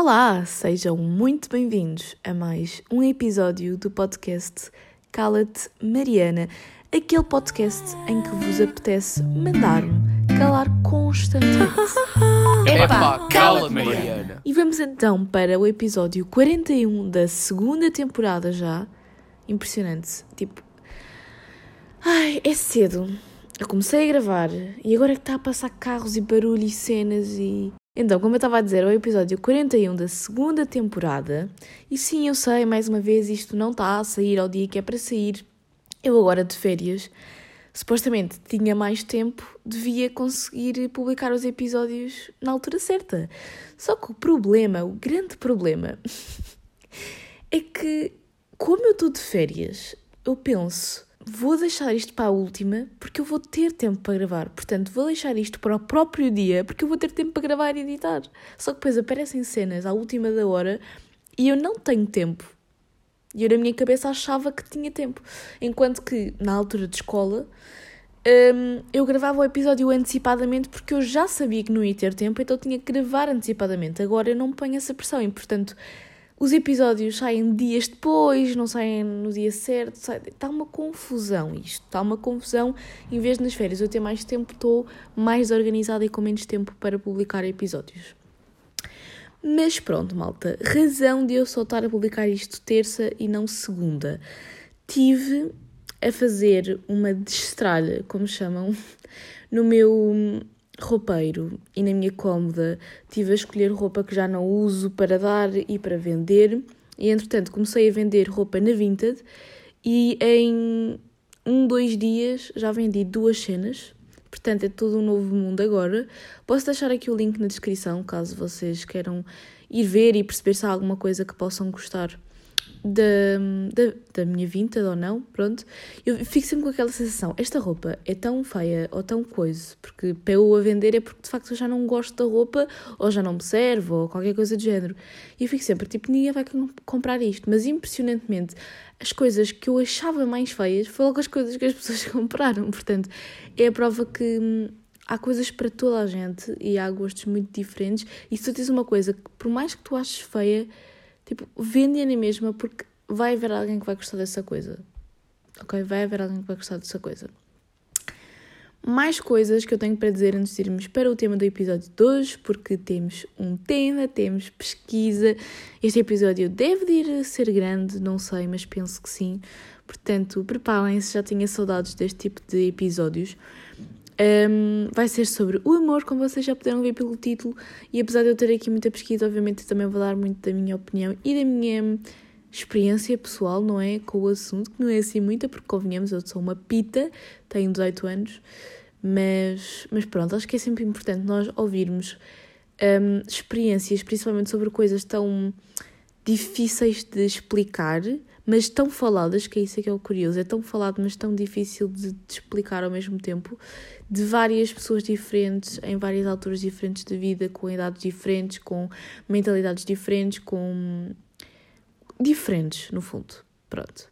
Olá, sejam muito bem-vindos a mais um episódio do podcast Cala-te Mariana, aquele podcast em que vos apetece mandar-me calar constantemente. Epá, cala-te, Mariana. E vamos então para o episódio 41 da segunda temporada já. Impressionante. Tipo. Ai, é cedo. Eu comecei a gravar e agora é que está a passar carros e barulho e cenas e. Então, como eu estava a dizer, é o episódio 41 da segunda temporada. E sim, eu sei, mais uma vez, isto não está a sair ao dia que é para sair. Eu agora de férias, supostamente tinha mais tempo, devia conseguir publicar os episódios na altura certa. Só que o problema, o grande problema, é que, como eu estou de férias, eu penso, vou deixar isto para a última porque eu vou ter tempo para gravar. Portanto, vou deixar isto para o próprio dia porque eu vou ter tempo para gravar e editar. Só que depois aparecem cenas à última da hora e eu não tenho tempo. E eu na minha cabeça achava que tinha tempo. Enquanto que na altura de escola hum, eu gravava o episódio antecipadamente porque eu já sabia que não ia ter tempo, então tinha que gravar antecipadamente. Agora eu não ponho essa pressão e, portanto, os episódios saem dias depois, não saem no dia certo. Está uma confusão isto. Está uma confusão. Em vez de nas férias eu ter mais tempo, estou mais organizada e com menos tempo para publicar episódios. Mas pronto, malta. Razão de eu só estar a publicar isto terça e não segunda. Tive a fazer uma destralha, como chamam, no meu roupeiro e na minha cómoda. Tive a escolher roupa que já não uso para dar e para vender. E entretanto comecei a vender roupa na Vinted e em um, dois dias já vendi duas cenas. Portanto, é todo um novo mundo agora. Posso deixar aqui o link na descrição, caso vocês queiram ir ver e perceber se há alguma coisa que possam gostar da, da, da minha vintage ou não, pronto. Eu fico sempre com aquela sensação, esta roupa é tão feia ou tão coisa, porque para eu a vender é porque de facto eu já não gosto da roupa, ou já não me serve, ou qualquer coisa do género. E eu fico sempre, tipo, ninguém vai comprar isto. Mas impressionantemente, as coisas que eu achava mais feias foram logo as coisas que as pessoas compraram. Portanto, é a prova que hum, há coisas para toda a gente e há gostos muito diferentes. E se tu tens uma coisa que, por mais que tu aches feia, tipo, vende-a na mesma porque vai haver alguém que vai gostar dessa coisa. Ok? Vai haver alguém que vai gostar dessa coisa. Mais coisas que eu tenho para dizer antes de irmos para o tema do episódio de hoje, porque temos um tema, temos pesquisa. Este episódio deve de ir ser grande, não sei, mas penso que sim. Portanto, preparem-se, já tinha saudades deste tipo de episódios. Um, vai ser sobre o amor, como vocês já puderam ver pelo título, e apesar de eu ter aqui muita pesquisa, obviamente também vou dar muito da minha opinião e da minha experiência pessoal, não é? Com o assunto, que não é assim muita, porque convenhamos, eu sou uma pita, tenho 18 anos, mas, mas pronto, acho que é sempre importante nós ouvirmos um, experiências, principalmente sobre coisas tão difíceis de explicar, mas tão faladas, que é isso que é o curioso, é tão falado, mas tão difícil de, de explicar ao mesmo tempo, de várias pessoas diferentes, em várias alturas diferentes de vida, com idades diferentes, com mentalidades diferentes, com diferentes, no fundo. Pronto.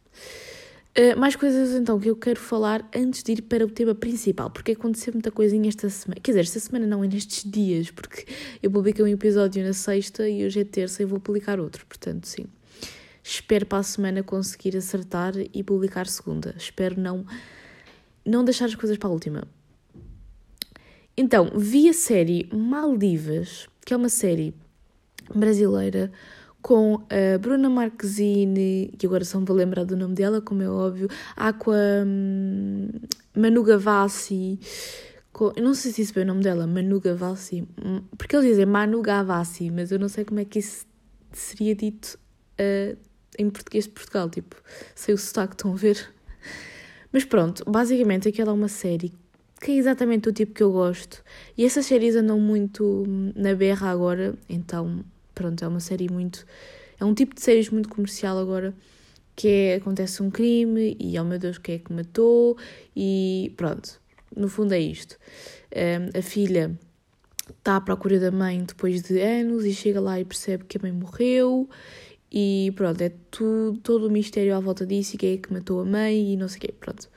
Uh, mais coisas então que eu quero falar antes de ir para o tema principal, porque aconteceu muita coisinha esta semana. Quer dizer, esta semana não, é nestes dias, porque eu publiquei um episódio na sexta e hoje é terça e vou publicar outro, portanto, sim. Espero para a semana conseguir acertar e publicar segunda. Espero não, não deixar as coisas para a última. Então, vi a série Maldivas, que é uma série brasileira com a Bruna Marquezine, que agora só me vou lembrar do nome dela, como é óbvio, Aqua hum, Manu Gavassi, com, eu não sei se isso é o nome dela, Manu Gavassi, hum, porque eles dizem Manu Gavassi, mas eu não sei como é que isso seria dito uh, em português de Portugal, tipo, sei o sotaque, estão a ver? Mas pronto, basicamente aquela é uma série que é exatamente o tipo que eu gosto, e essas séries andam muito na berra agora, então pronto, é uma série muito. É um tipo de séries muito comercial agora, que é, acontece um crime e, oh meu Deus, quem é que matou? E pronto, no fundo é isto. Um, a filha está à procura da mãe depois de anos e chega lá e percebe que a mãe morreu e pronto, é tudo, todo o mistério à volta disso e quem é que matou a mãe e não sei o quê, pronto.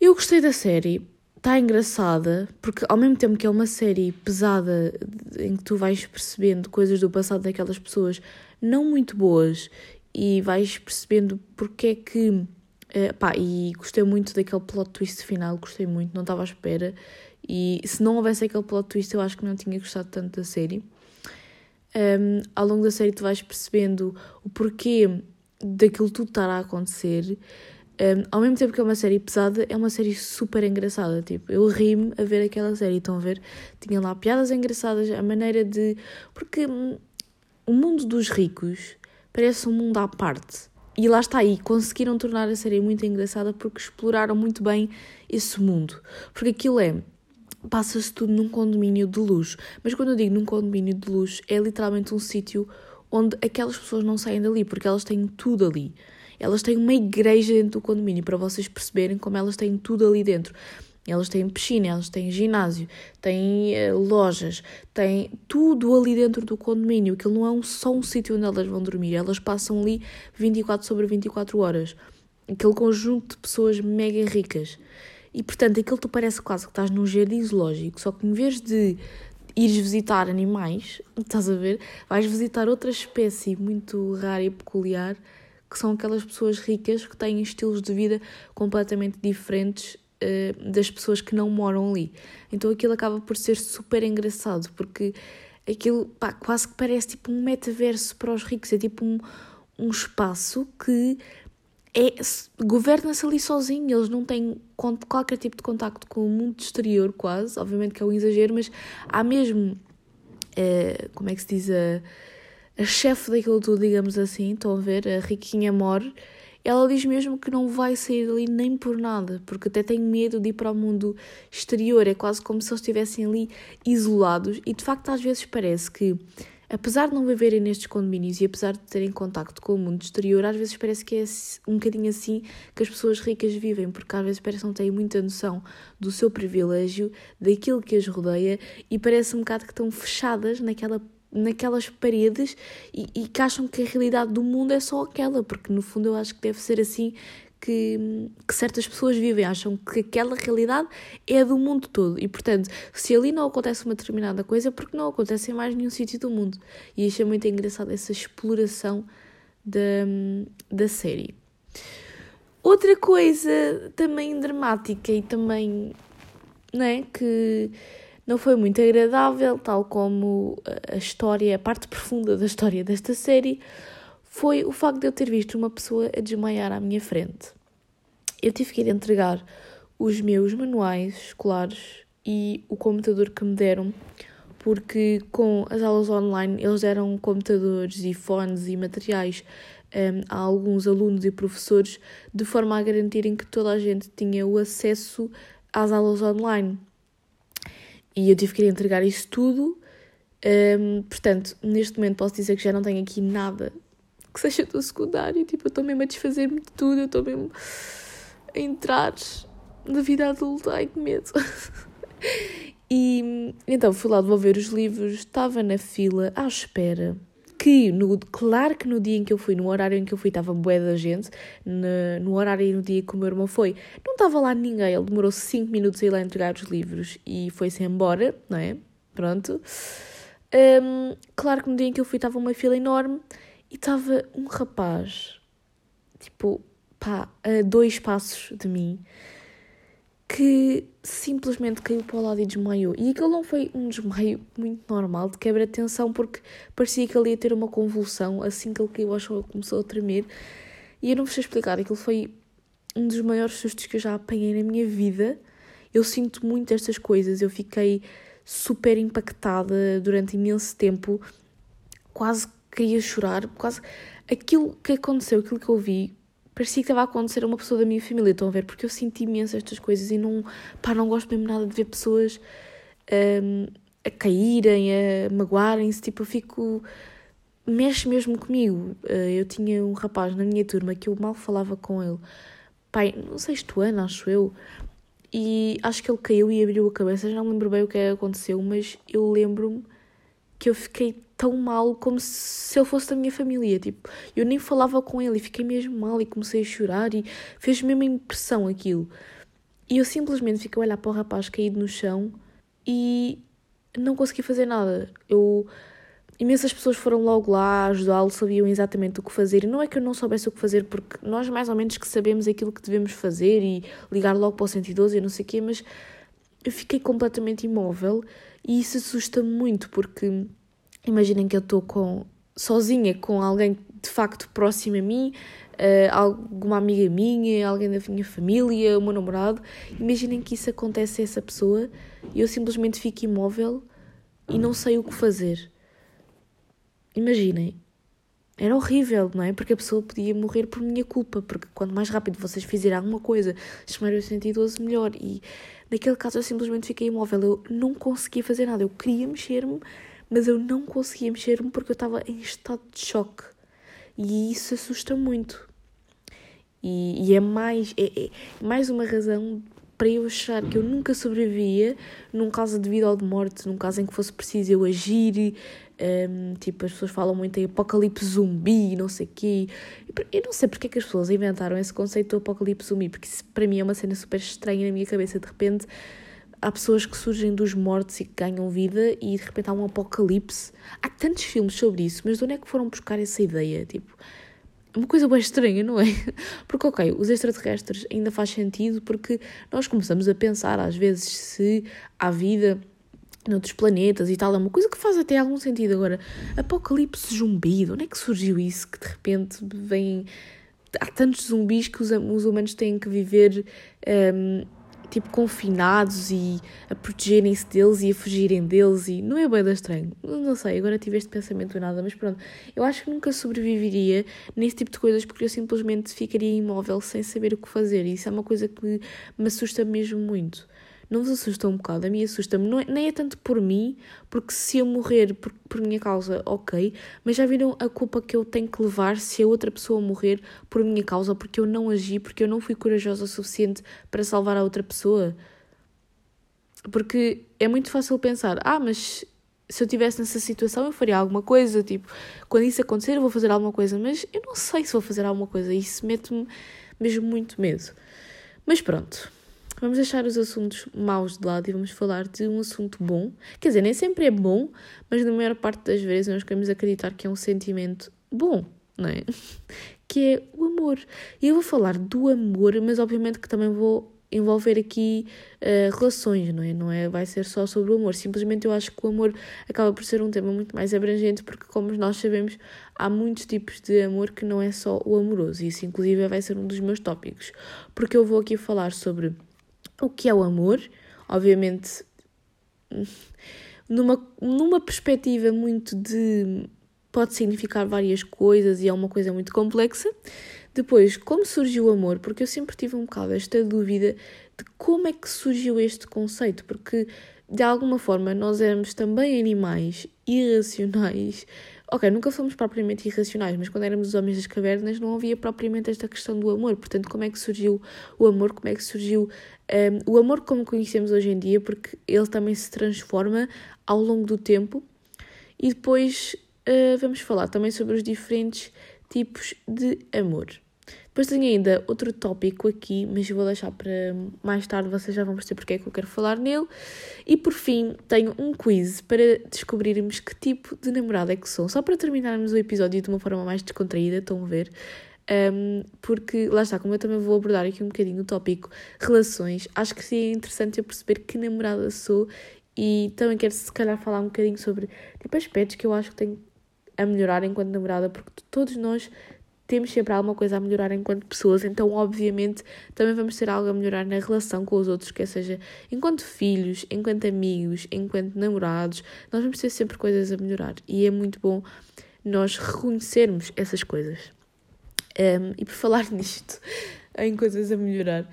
Eu gostei da série, está engraçada, porque ao mesmo tempo que é uma série pesada em que tu vais percebendo coisas do passado daquelas pessoas não muito boas e vais percebendo porque é que. Uh, pá, e gostei muito daquele plot twist final, gostei muito, não estava à espera. E se não houvesse aquele plot twist, eu acho que não tinha gostado tanto da série. Um, ao longo da série, tu vais percebendo o porquê daquilo tudo estar a acontecer. Um, ao mesmo tempo que é uma série pesada, é uma série super engraçada. Tipo, eu ri-me a ver aquela série. Estão a ver? Tinha lá piadas engraçadas, a maneira de. Porque hum, o mundo dos ricos parece um mundo à parte. E lá está aí, conseguiram tornar a série muito engraçada porque exploraram muito bem esse mundo. Porque aquilo é. Passa-se tudo num condomínio de luxo. Mas quando eu digo num condomínio de luxo, é literalmente um sítio onde aquelas pessoas não saem dali, porque elas têm tudo ali. Elas têm uma igreja dentro do condomínio, para vocês perceberem como elas têm tudo ali dentro. Elas têm piscina, elas têm ginásio, têm uh, lojas, têm tudo ali dentro do condomínio. Aquilo não é só um sítio onde elas vão dormir, elas passam ali 24 sobre 24 horas. Aquele conjunto de pessoas mega ricas. E portanto, aquilo tu parece quase que estás num jardim zoológico, só que em vez de ires visitar animais, estás a ver? Vais visitar outra espécie muito rara e peculiar que são aquelas pessoas ricas que têm estilos de vida completamente diferentes uh, das pessoas que não moram ali. Então aquilo acaba por ser super engraçado, porque aquilo pá, quase que parece tipo um metaverso para os ricos, é tipo um, um espaço que é, governa-se ali sozinho, eles não têm qualquer tipo de contacto com o mundo exterior, quase, obviamente que é um exagero, mas há mesmo, uh, como é que se diz, a a chefe daquilo tudo, digamos assim, estão a ver, a riquinha Mor, ela diz mesmo que não vai sair dali nem por nada, porque até tem medo de ir para o mundo exterior, é quase como se eles estivessem ali isolados, e de facto às vezes parece que, apesar de não viverem nestes condomínios e apesar de terem contacto com o mundo exterior, às vezes parece que é um bocadinho assim que as pessoas ricas vivem, porque às vezes parece que não têm muita noção do seu privilégio, daquilo que as rodeia, e parece um bocado que estão fechadas naquela naquelas paredes e, e que acham que a realidade do mundo é só aquela, porque no fundo eu acho que deve ser assim que, que, certas pessoas vivem, acham que aquela realidade é do mundo todo. E portanto, se ali não acontece uma determinada coisa, porque não acontece em mais nenhum sítio do mundo. E achei muito engraçado essa exploração da, da série. Outra coisa também dramática e também, né, que não foi muito agradável, tal como a história, a parte profunda da história desta série, foi o facto de eu ter visto uma pessoa a desmaiar à minha frente. Eu tive que ir entregar os meus manuais escolares e o computador que me deram, porque com as aulas online eles deram computadores e fones e materiais um, a alguns alunos e professores de forma a garantirem que toda a gente tinha o acesso às aulas online. E eu tive que ir entregar isso tudo. Um, portanto, neste momento posso dizer que já não tenho aqui nada que seja do secundário. Tipo, eu estou mesmo a desfazer-me de tudo. Eu estou mesmo a entrar na vida adulta. Ai, que medo. e então fui lá devolver os livros. Estava na fila à espera que, no, claro que no dia em que eu fui, no horário em que eu fui, estava bué da gente, no, no horário e no dia que o meu irmão foi, não estava lá ninguém, ele demorou 5 minutos a ir lá entregar os livros e foi-se embora, não é? Pronto. Um, claro que no dia em que eu fui estava uma fila enorme e estava um rapaz, tipo, pá, a dois passos de mim, que simplesmente caiu para o lado e desmaiou. E aquilo não foi um desmaio muito normal, de quebra de tensão, porque parecia que ele ia ter uma convulsão assim que ele caiu ao chão começou a tremer. E eu não vos sei explicar, aquilo foi um dos maiores sustos que eu já apanhei na minha vida. Eu sinto muito estas coisas, eu fiquei super impactada durante imenso tempo, quase queria chorar, quase aquilo que aconteceu, aquilo que eu vi, parecia que estava a acontecer a uma pessoa da minha família, estão a ver? Porque eu senti imenso estas coisas e não, pá, não gosto mesmo nada de ver pessoas um, a caírem, a magoarem-se, tipo, eu fico. mexe mesmo comigo. Uh, eu tinha um rapaz na minha turma que eu mal falava com ele, pai, no sexto ano, acho eu, e acho que ele caiu e abriu a cabeça, já não lembro bem o que aconteceu, mas eu lembro-me que eu fiquei tão mal como se ele fosse da minha família. Tipo, eu nem falava com ele e fiquei mesmo mal e comecei a chorar e fez mesmo impressão aquilo. E eu simplesmente fiquei a olhar para o rapaz caído no chão e não consegui fazer nada. Eu imensas pessoas foram logo lá ajudá-lo, sabiam exatamente o que fazer. E não é que eu não soubesse o que fazer, porque nós mais ou menos que sabemos aquilo que devemos fazer e ligar logo para o 112 e não sei o quê, mas eu fiquei completamente imóvel e isso assusta-me muito, porque imaginem que eu estou com sozinha com alguém de facto próximo a mim, uh, alguma amiga minha, alguém da minha família, o meu namorado. Imaginem que isso acontece a essa pessoa e eu simplesmente fico imóvel e não sei o que fazer. Imaginem. Era horrível, não é? Porque a pessoa podia morrer por minha culpa, porque quanto mais rápido vocês fizerem alguma coisa, chamarem o 112 melhor. E naquele caso eu simplesmente fiquei imóvel, eu não conseguia fazer nada. Eu queria mexer-me, mas eu não conseguia mexer-me porque eu estava em estado de choque. E isso assusta muito. E, e é, mais, é, é, mais uma razão para eu achar que eu nunca sobrevivia num caso de vida ou de morte, num caso em que fosse preciso eu agir. Um, tipo, as pessoas falam muito em apocalipse zumbi, não sei o quê. Eu não sei porque é que as pessoas inventaram esse conceito do apocalipse zumbi, porque isso para mim é uma cena super estranha na minha cabeça. De repente há pessoas que surgem dos mortos e que ganham vida e de repente há um apocalipse. Há tantos filmes sobre isso, mas de onde é que foram buscar essa ideia? Tipo, uma coisa bem estranha, não é? Porque, ok, os extraterrestres ainda faz sentido porque nós começamos a pensar às vezes se há vida noutros planetas e tal, é uma coisa que faz até algum sentido. Agora, apocalipse zumbi, de onde é que surgiu isso? Que de repente vem. Há tantos zumbis que os, os humanos têm que viver um, tipo confinados e a protegerem-se deles e a fugirem deles e não é bem da estranho. Não sei, agora tive este pensamento do nada, mas pronto. Eu acho que nunca sobreviveria nesse tipo de coisas porque eu simplesmente ficaria imóvel sem saber o que fazer e isso é uma coisa que me assusta mesmo muito não vos assusta um bocado? A mim assusta-me, é, nem é tanto por mim, porque se eu morrer por, por minha causa, ok, mas já viram a culpa que eu tenho que levar se a outra pessoa morrer por minha causa, porque eu não agi, porque eu não fui corajosa o suficiente para salvar a outra pessoa? Porque é muito fácil pensar, ah, mas se eu estivesse nessa situação eu faria alguma coisa, tipo, quando isso acontecer eu vou fazer alguma coisa, mas eu não sei se vou fazer alguma coisa, isso mete-me mesmo muito medo. Mas pronto, Vamos deixar os assuntos maus de lado e vamos falar de um assunto bom. Quer dizer, nem sempre é bom, mas na maior parte das vezes nós queremos acreditar que é um sentimento bom, não é? Que é o amor. E eu vou falar do amor, mas obviamente que também vou envolver aqui uh, relações, não é? Não é? Vai ser só sobre o amor. Simplesmente eu acho que o amor acaba por ser um tema muito mais abrangente, porque, como nós sabemos, há muitos tipos de amor que não é só o amoroso. E isso, inclusive, vai ser um dos meus tópicos. Porque eu vou aqui falar sobre o que é o amor, obviamente numa, numa perspectiva muito de pode significar várias coisas e é uma coisa muito complexa. Depois, como surgiu o amor? Porque eu sempre tive um bocado esta dúvida de como é que surgiu este conceito, porque de alguma forma nós éramos também animais irracionais, Ok, nunca fomos propriamente irracionais, mas quando éramos os homens das cavernas não havia propriamente esta questão do amor. Portanto, como é que surgiu o amor? Como é que surgiu um, o amor como conhecemos hoje em dia? Porque ele também se transforma ao longo do tempo. E depois uh, vamos falar também sobre os diferentes tipos de amor. Depois tenho ainda outro tópico aqui, mas vou deixar para mais tarde, vocês já vão perceber porque é que eu quero falar nele. E por fim, tenho um quiz para descobrirmos que tipo de namorada é que sou. Só para terminarmos o episódio de uma forma mais descontraída, estão a ver? Um, porque lá está, como eu também vou abordar aqui um bocadinho o tópico relações, acho que seria interessante eu perceber que namorada sou e também quero se calhar falar um bocadinho sobre tipo, aspectos que eu acho que tenho a melhorar enquanto namorada, porque todos nós temos sempre alguma coisa a melhorar enquanto pessoas, então, obviamente, também vamos ter algo a melhorar na relação com os outros, quer seja enquanto filhos, enquanto amigos, enquanto namorados, nós vamos ter sempre coisas a melhorar e é muito bom nós reconhecermos essas coisas. Um, e por falar nisto, em coisas a melhorar,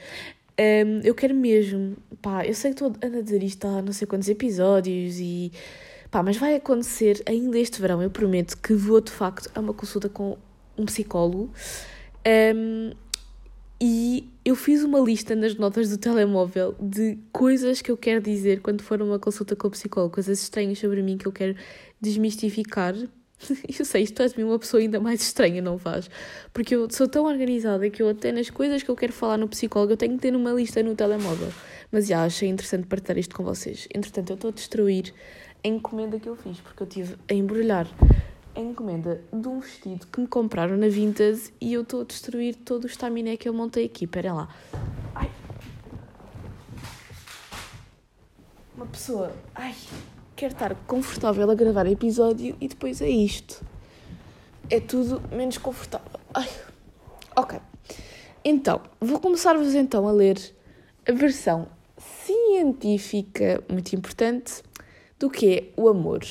um, eu quero mesmo, pá, eu sei que estou a dizer isto há não sei quantos episódios e pá, mas vai acontecer ainda este verão, eu prometo que vou de facto a uma consulta com um psicólogo. Um, e eu fiz uma lista nas notas do telemóvel de coisas que eu quero dizer quando for uma consulta com o psicólogo, coisas estranhas sobre mim que eu quero desmistificar. Eu sei, isto faz-me uma pessoa ainda mais estranha, não faz? Porque eu sou tão organizada que eu até nas coisas que eu quero falar no psicólogo eu tenho que ter uma lista no telemóvel. Mas já achei interessante partilhar isto com vocês. Entretanto, eu estou a destruir a encomenda que eu fiz, porque eu tive a embrulhar a encomenda de um vestido que me compraram na Vintas e eu estou a destruir todo o estaminé que eu montei aqui. Espera lá. Ai. Uma pessoa. Ai quero estar confortável a gravar episódio e depois é isto. É tudo menos confortável. Ai. Ok. Então, vou começar-vos então a ler a versão científica, muito importante, do que é o amor.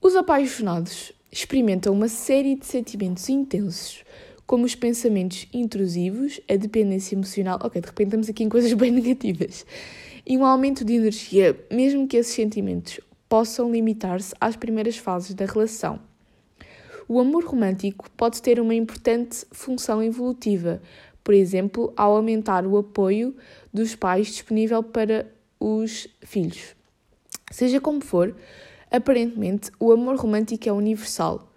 Os apaixonados experimentam uma série de sentimentos intensos, como os pensamentos intrusivos, a dependência emocional. Ok, de repente estamos aqui em coisas bem negativas e um aumento de energia, mesmo que esses sentimentos possam limitar-se às primeiras fases da relação. O amor romântico pode ter uma importante função evolutiva, por exemplo, ao aumentar o apoio dos pais disponível para os filhos. Seja como for, aparentemente o amor romântico é universal,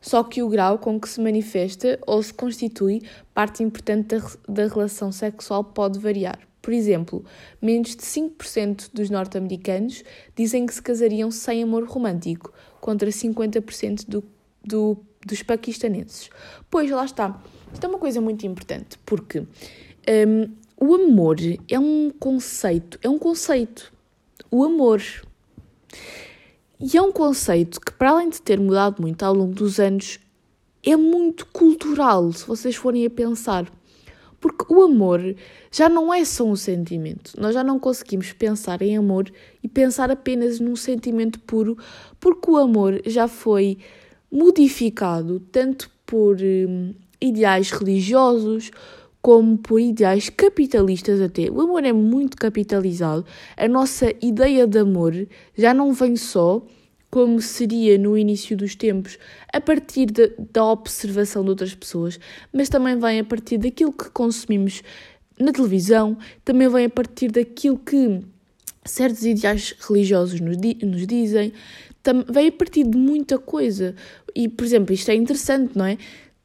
só que o grau com que se manifesta ou se constitui parte importante da, da relação sexual pode variar. Por exemplo, menos de 5% dos norte-americanos dizem que se casariam sem amor romântico, contra 50% do, do, dos paquistanenses. Pois, lá está. Isto é uma coisa muito importante, porque um, o amor é um conceito, é um conceito. O amor. E é um conceito que, para além de ter mudado muito ao longo dos anos, é muito cultural, se vocês forem a pensar. Porque o amor já não é só um sentimento. Nós já não conseguimos pensar em amor e pensar apenas num sentimento puro, porque o amor já foi modificado tanto por hum, ideais religiosos como por ideais capitalistas até. O amor é muito capitalizado. A nossa ideia de amor já não vem só como seria no início dos tempos, a partir de, da observação de outras pessoas, mas também vem a partir daquilo que consumimos na televisão, também vem a partir daquilo que certos ideais religiosos nos, di nos dizem, vem a partir de muita coisa. E, por exemplo, isto é interessante, não é?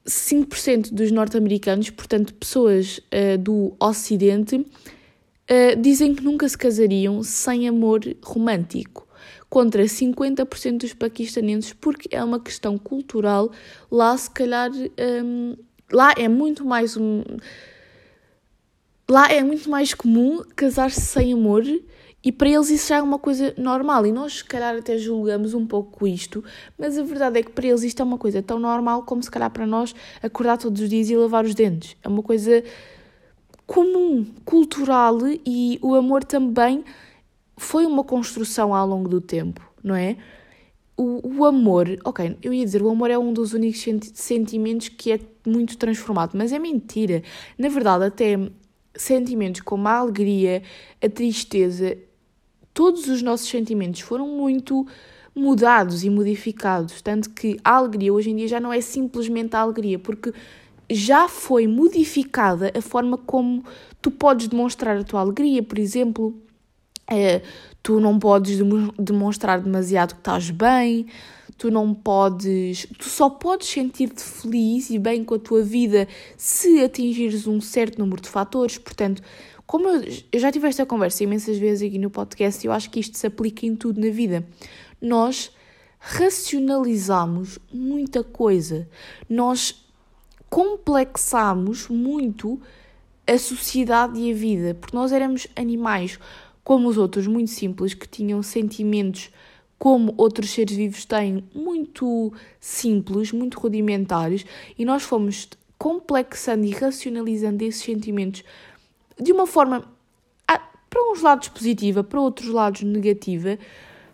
5% dos norte-americanos, portanto, pessoas uh, do Ocidente, uh, dizem que nunca se casariam sem amor romântico contra 50% dos paquistanenses, porque é uma questão cultural. Lá, se calhar, um, lá é muito mais um, lá é muito mais comum casar-se sem amor e para eles isso já é uma coisa normal e nós se calhar até julgamos um pouco isto, mas a verdade é que para eles isto é uma coisa tão normal como se calhar para nós acordar todos os dias e lavar os dentes. É uma coisa comum, cultural e o amor também foi uma construção ao longo do tempo, não é? O, o, amor, ok, eu ia dizer, o amor é um dos únicos sentimentos que é muito transformado, mas é mentira. Na verdade, até sentimentos como a alegria, a tristeza, todos os nossos sentimentos foram muito mudados e modificados. Tanto que a alegria hoje em dia já não é simplesmente a alegria, porque já foi modificada a forma como tu podes demonstrar a tua alegria, por exemplo é, tu não podes demonstrar demasiado que estás bem, tu não podes, tu só podes sentir-te feliz e bem com a tua vida se atingires um certo número de fatores. Portanto, como eu, eu já tive esta conversa imensas vezes aqui no podcast eu acho que isto se aplica em tudo na vida. Nós racionalizamos muita coisa, nós complexamos muito a sociedade e a vida, porque nós éramos animais como os outros, muito simples, que tinham sentimentos como outros seres vivos têm, muito simples, muito rudimentares, e nós fomos complexando e racionalizando esses sentimentos de uma forma, para uns lados positiva, para outros lados negativa,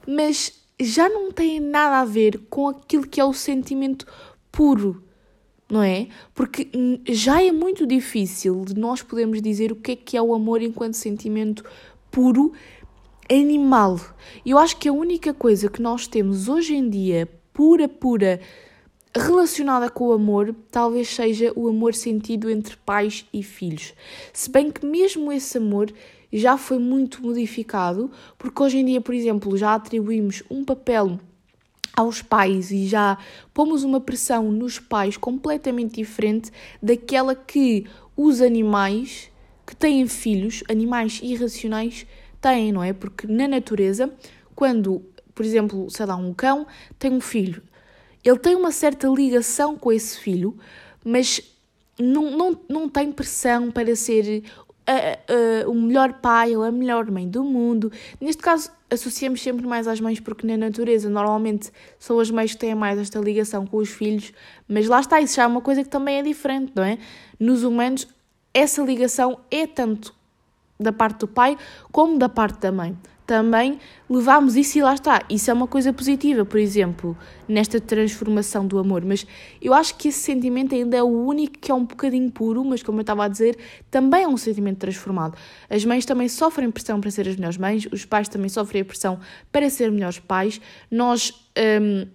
mas já não tem nada a ver com aquilo que é o sentimento puro, não é? Porque já é muito difícil de nós podermos dizer o que é que é o amor enquanto sentimento puro animal. Eu acho que a única coisa que nós temos hoje em dia, pura, pura, relacionada com o amor, talvez seja o amor sentido entre pais e filhos. Se bem que mesmo esse amor já foi muito modificado, porque hoje em dia, por exemplo, já atribuímos um papel aos pais e já pomos uma pressão nos pais completamente diferente daquela que os animais que têm filhos, animais irracionais, têm, não é? Porque na natureza, quando, por exemplo, sei lá, um cão tem um filho, ele tem uma certa ligação com esse filho, mas não, não, não tem pressão para ser a, a, o melhor pai ou a melhor mãe do mundo. Neste caso, associamos sempre mais às mães, porque na natureza normalmente são as mães que têm mais esta ligação com os filhos, mas lá está, isso já é uma coisa que também é diferente, não é? Nos humanos, essa ligação é tanto da parte do pai como da parte da mãe também levámos isso e lá está. Isso é uma coisa positiva, por exemplo, nesta transformação do amor. Mas eu acho que esse sentimento ainda é o único que é um bocadinho puro, mas como eu estava a dizer, também é um sentimento transformado. As mães também sofrem pressão para ser as melhores mães, os pais também sofrem a pressão para ser melhores pais. Nós. Hum,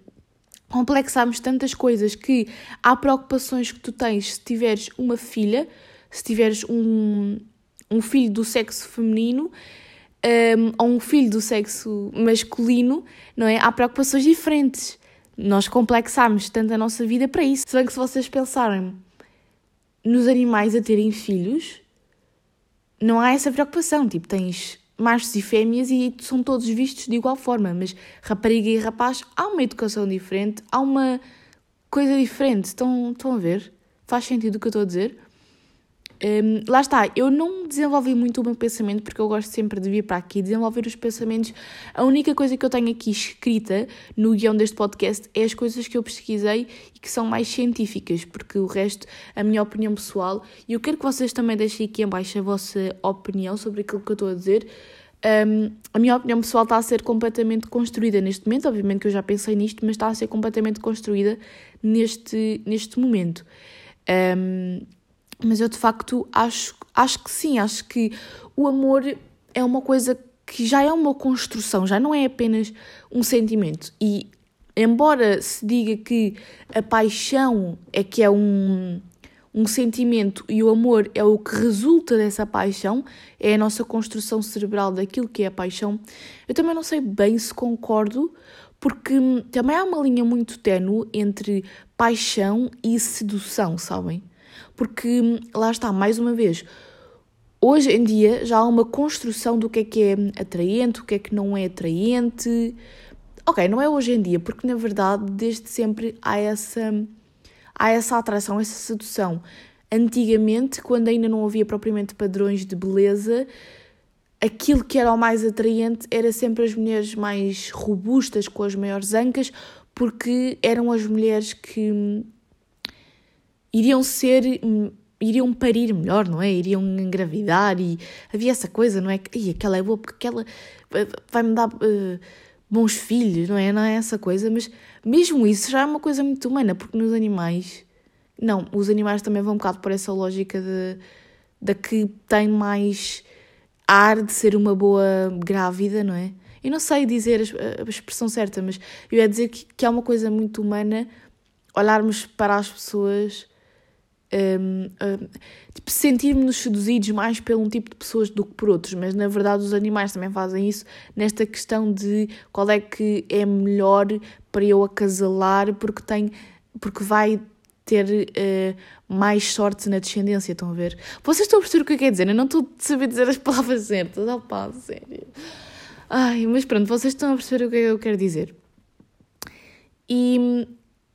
complexamos tantas coisas que há preocupações que tu tens se tiveres uma filha, se tiveres um, um filho do sexo feminino um, a um filho do sexo masculino, não é? Há preocupações diferentes. Nós complexamos tanto a nossa vida para isso. Se bem que se vocês pensarem nos animais a terem filhos, não há essa preocupação. Tipo, tens machos e fêmeas e são todos vistos de igual forma, mas rapariga e rapaz, há uma educação diferente, há uma coisa diferente. Estão, estão a ver? Faz sentido o que eu estou a dizer? Um, lá está, eu não desenvolvi muito o meu pensamento porque eu gosto sempre de vir para aqui desenvolver os pensamentos. A única coisa que eu tenho aqui escrita no guião deste podcast é as coisas que eu pesquisei e que são mais científicas, porque o resto, a minha opinião pessoal, e eu quero que vocês também deixem aqui embaixo a vossa opinião sobre aquilo que eu estou a dizer. Um, a minha opinião pessoal está a ser completamente construída neste momento, obviamente que eu já pensei nisto, mas está a ser completamente construída neste, neste momento. Um, mas eu de facto acho, acho que sim, acho que o amor é uma coisa que já é uma construção, já não é apenas um sentimento. E embora se diga que a paixão é que é um, um sentimento e o amor é o que resulta dessa paixão, é a nossa construção cerebral daquilo que é a paixão, eu também não sei bem se concordo, porque também há uma linha muito ténue entre paixão e sedução, sabem? Porque lá está, mais uma vez, hoje em dia já há uma construção do que é que é atraente, o que é que não é atraente. Ok, não é hoje em dia, porque na verdade desde sempre há essa, há essa atração, essa sedução. Antigamente, quando ainda não havia propriamente padrões de beleza, aquilo que era o mais atraente era sempre as mulheres mais robustas, com as maiores ancas, porque eram as mulheres que iriam ser iriam parir melhor, não é? Iriam engravidar e havia essa coisa, não é? Que aquela é boa porque aquela vai-me dar uh, bons filhos, não é? Não é essa coisa, mas mesmo isso já é uma coisa muito humana, porque nos animais, não, os animais também vão um bocado por essa lógica de, que tem mais ar de ser uma boa grávida, não é? Eu não sei dizer a expressão certa, mas eu ia dizer que, que é uma coisa muito humana olharmos para as pessoas um, um, tipo, sentirmos-nos seduzidos mais por um tipo de pessoas do que por outros, mas na verdade os animais também fazem isso nesta questão de qual é que é melhor para eu acasalar porque tem porque vai ter uh, mais sorte na descendência, estão a ver? Vocês estão a perceber o que eu quero dizer? Eu não estou a saber dizer as palavras certas, oh pá, sério. Ai, mas pronto, vocês estão a perceber o que eu quero dizer. E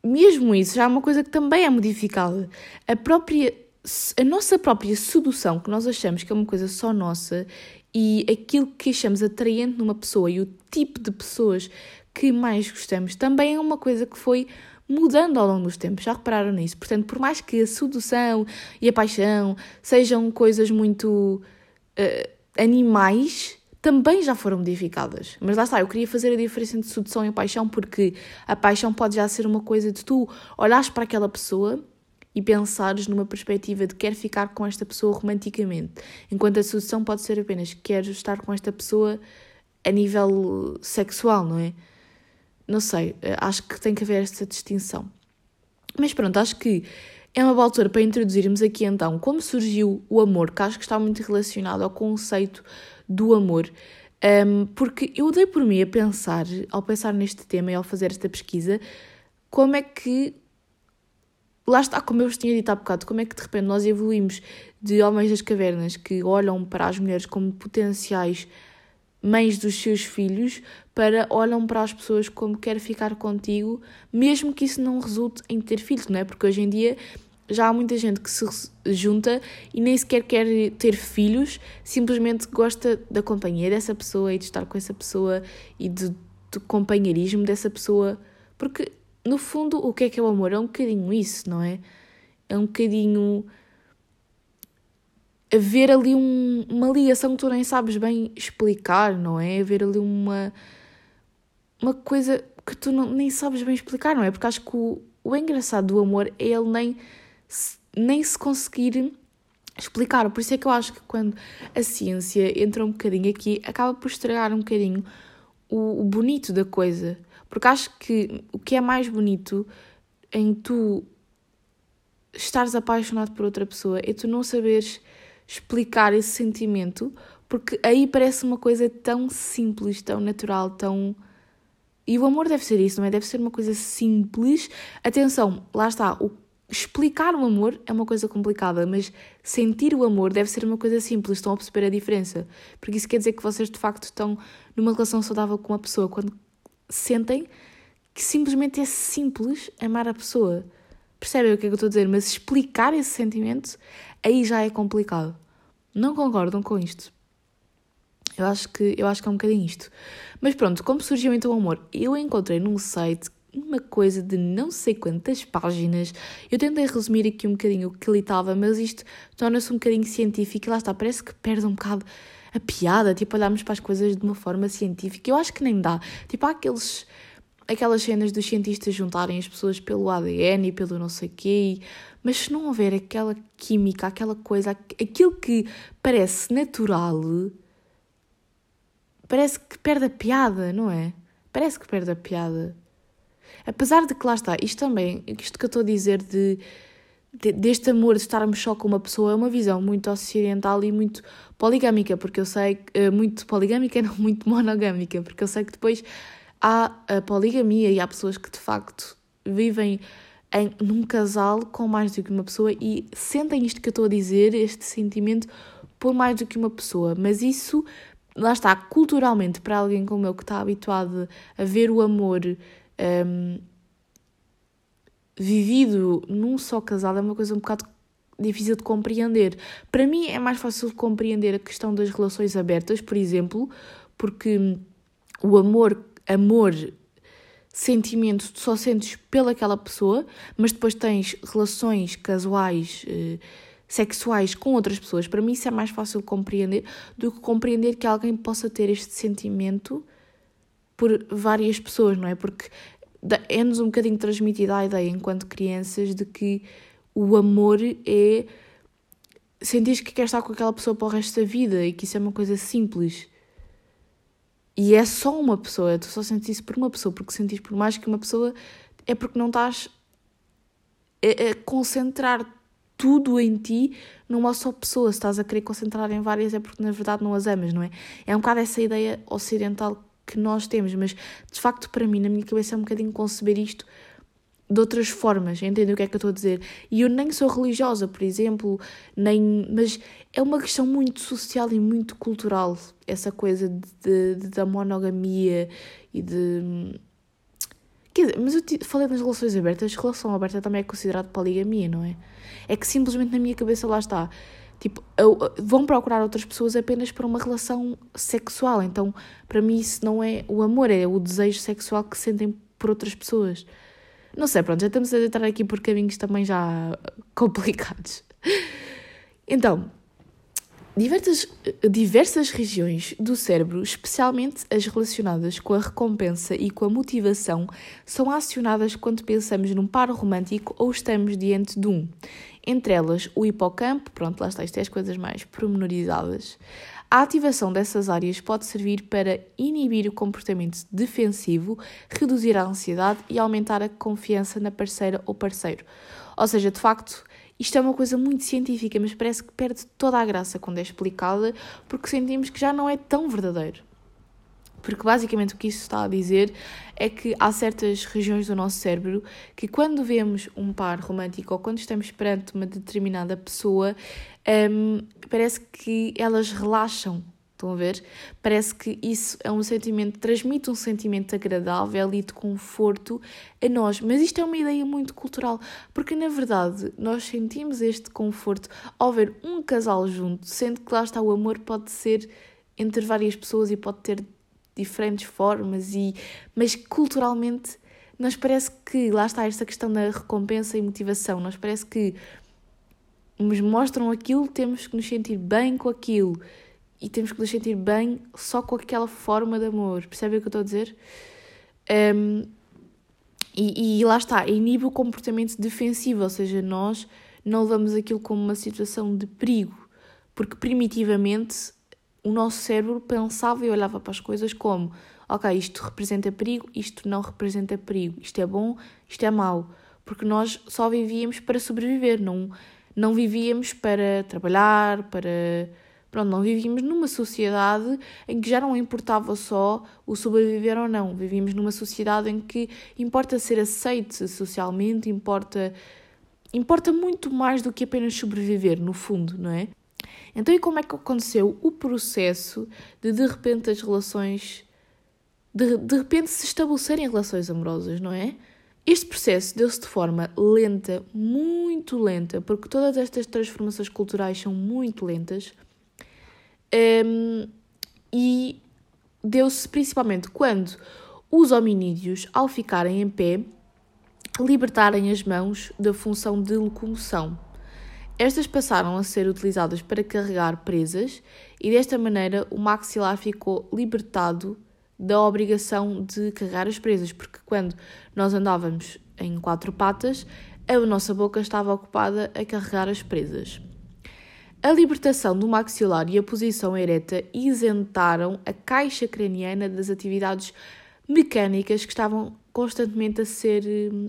mesmo isso já é uma coisa que também é modificada. A própria a nossa própria sedução, que nós achamos que é uma coisa só nossa, e aquilo que achamos atraente numa pessoa e o tipo de pessoas que mais gostamos, também é uma coisa que foi mudando ao longo dos tempos. Já repararam nisso? Portanto, por mais que a sedução e a paixão sejam coisas muito uh, animais, também já foram modificadas. Mas lá está, eu queria fazer a diferença entre sedução e paixão, porque a paixão pode já ser uma coisa de tu olhares para aquela pessoa e pensares numa perspectiva de quero ficar com esta pessoa romanticamente, enquanto a sedução pode ser apenas quero estar com esta pessoa a nível sexual, não é? Não sei, acho que tem que haver esta distinção. Mas pronto, acho que é uma boa altura para introduzirmos aqui então como surgiu o amor, que acho que está muito relacionado ao conceito do amor. Um, porque eu dei por mim a pensar, ao pensar neste tema e ao fazer esta pesquisa, como é que. Lá está, como eu vos tinha dito há bocado, como é que de repente nós evoluímos de homens das cavernas que olham para as mulheres como potenciais mães dos seus filhos para olham para as pessoas como quer ficar contigo, mesmo que isso não resulte em ter filhos, não é? Porque hoje em dia já há muita gente que se junta e nem sequer quer ter filhos, simplesmente gosta da companhia dessa pessoa e de estar com essa pessoa e de, do companheirismo dessa pessoa. Porque, no fundo, o que é que é o amor? É um bocadinho isso, não é? É um bocadinho haver ali um, uma ligação que tu nem sabes bem explicar, não é? Haver ali uma, uma coisa que tu não, nem sabes bem explicar, não é? Porque acho que o, o engraçado do amor é ele nem nem se conseguir explicar. Por isso é que eu acho que quando a ciência entra um bocadinho aqui, acaba por estragar um bocadinho o, o bonito da coisa. Porque acho que o que é mais bonito em tu estares apaixonado por outra pessoa é tu não saberes explicar esse sentimento, porque aí parece uma coisa tão simples, tão natural, tão. E o amor deve ser isso, não é? Deve ser uma coisa simples. Atenção, lá está, o explicar o amor é uma coisa complicada, mas sentir o amor deve ser uma coisa simples. Estão a perceber a diferença? Porque isso quer dizer que vocês de facto estão numa relação saudável com a pessoa quando sentem que simplesmente é simples amar a pessoa. Percebem o que é que eu estou a dizer? Mas explicar esse sentimento aí já é complicado. Não concordam com isto? Eu acho que, eu acho que é um bocadinho isto. Mas pronto, como surgiu então o amor? Eu encontrei num site uma coisa de não sei quantas páginas. Eu tentei resumir aqui um bocadinho o que ali estava, mas isto torna-se um bocadinho científico e lá está, parece que perde um bocado a piada, tipo, olharmos para as coisas de uma forma científica. Eu acho que nem dá. Tipo, há aqueles, aquelas cenas dos cientistas juntarem as pessoas pelo ADN e pelo não sei quê, mas se não houver aquela química, aquela coisa, aquilo que parece natural, parece que perde a piada, não é? Parece que perde a piada. Apesar de que lá está, isto também, isto que eu estou a dizer de, de, deste amor de estarmos só com uma pessoa é uma visão muito ocidental e muito poligâmica, porque eu sei, uh, muito poligâmica, não muito monogâmica, porque eu sei que depois há a poligamia e há pessoas que de facto vivem em, num casal com mais do que uma pessoa e sentem isto que eu estou a dizer, este sentimento por mais do que uma pessoa, mas isso lá está, culturalmente, para alguém como eu que está habituado a ver o amor um, vivido num só casal é uma coisa um bocado difícil de compreender. Para mim é mais fácil compreender a questão das relações abertas, por exemplo, porque o amor, amor, sentimento tu só sentes pelaquela pessoa, mas depois tens relações casuais, eh, sexuais com outras pessoas. Para mim isso é mais fácil compreender do que compreender que alguém possa ter este sentimento por várias pessoas, não é? Porque é-nos um bocadinho transmitida a ideia, enquanto crianças, de que o amor é sentir que queres estar com aquela pessoa para o resto da vida e que isso é uma coisa simples. E é só uma pessoa, tu só sentes isso por uma pessoa, porque sentis por mais que uma pessoa é porque não estás a, a concentrar tudo em ti numa só pessoa. Se estás a querer concentrar em várias é porque na verdade não as amas, não é? É um bocado essa ideia ocidental que nós temos, mas de facto para mim, na minha cabeça é um bocadinho conceber isto de outras formas, entendem o que é que eu estou a dizer? E eu nem sou religiosa, por exemplo, nem, mas é uma questão muito social e muito cultural, essa coisa de, de da monogamia e de... Quer dizer, mas eu falei nas relações abertas, relação aberta também é considerado poligamia, não é? É que simplesmente na minha cabeça lá está Tipo, vão procurar outras pessoas apenas para uma relação sexual. Então, para mim, isso não é o amor, é o desejo sexual que sentem por outras pessoas. Não sei, pronto, já estamos a entrar aqui por caminhos também já complicados. Então, diversas, diversas regiões do cérebro, especialmente as relacionadas com a recompensa e com a motivação, são acionadas quando pensamos num par romântico ou estamos diante de um entre elas o hipocampo, pronto, lá está, isto é as coisas mais pormenorizadas. A ativação dessas áreas pode servir para inibir o comportamento defensivo, reduzir a ansiedade e aumentar a confiança na parceira ou parceiro. Ou seja, de facto, isto é uma coisa muito científica, mas parece que perde toda a graça quando é explicada, porque sentimos que já não é tão verdadeiro. Porque basicamente o que isso está a dizer é que há certas regiões do nosso cérebro que quando vemos um par romântico ou quando estamos perante uma determinada pessoa, um, parece que elas relaxam. Estão a ver? Parece que isso é um sentimento, transmite um sentimento agradável e de conforto a nós. Mas isto é uma ideia muito cultural, porque na verdade nós sentimos este conforto ao ver um casal junto, sendo que lá está o amor pode ser entre várias pessoas e pode ter diferentes formas, e, mas culturalmente nos parece que, lá está esta questão da recompensa e motivação, nos parece que nos mostram aquilo, temos que nos sentir bem com aquilo e temos que nos sentir bem só com aquela forma de amor. Percebem o que eu estou a dizer? Um, e, e lá está, inibe o comportamento defensivo, ou seja, nós não levamos aquilo como uma situação de perigo, porque primitivamente o nosso cérebro pensava e olhava para as coisas como: ok, isto representa perigo, isto não representa perigo, isto é bom, isto é mau. Porque nós só vivíamos para sobreviver, não, não vivíamos para trabalhar, para. Pronto, não vivíamos numa sociedade em que já não importava só o sobreviver ou não. Vivíamos numa sociedade em que importa ser aceite socialmente, importa, importa muito mais do que apenas sobreviver, no fundo, não é? Então, e como é que aconteceu o processo de de repente as relações. de, de repente se estabelecerem relações amorosas, não é? Este processo deu-se de forma lenta, muito lenta, porque todas estas transformações culturais são muito lentas. Um, e deu-se principalmente quando os hominídeos, ao ficarem em pé, libertarem as mãos da função de locomoção. Estas passaram a ser utilizadas para carregar presas e desta maneira o maxilar ficou libertado da obrigação de carregar as presas, porque quando nós andávamos em quatro patas, a nossa boca estava ocupada a carregar as presas. A libertação do maxilar e a posição ereta isentaram a caixa craniana das atividades mecânicas que estavam constantemente a ser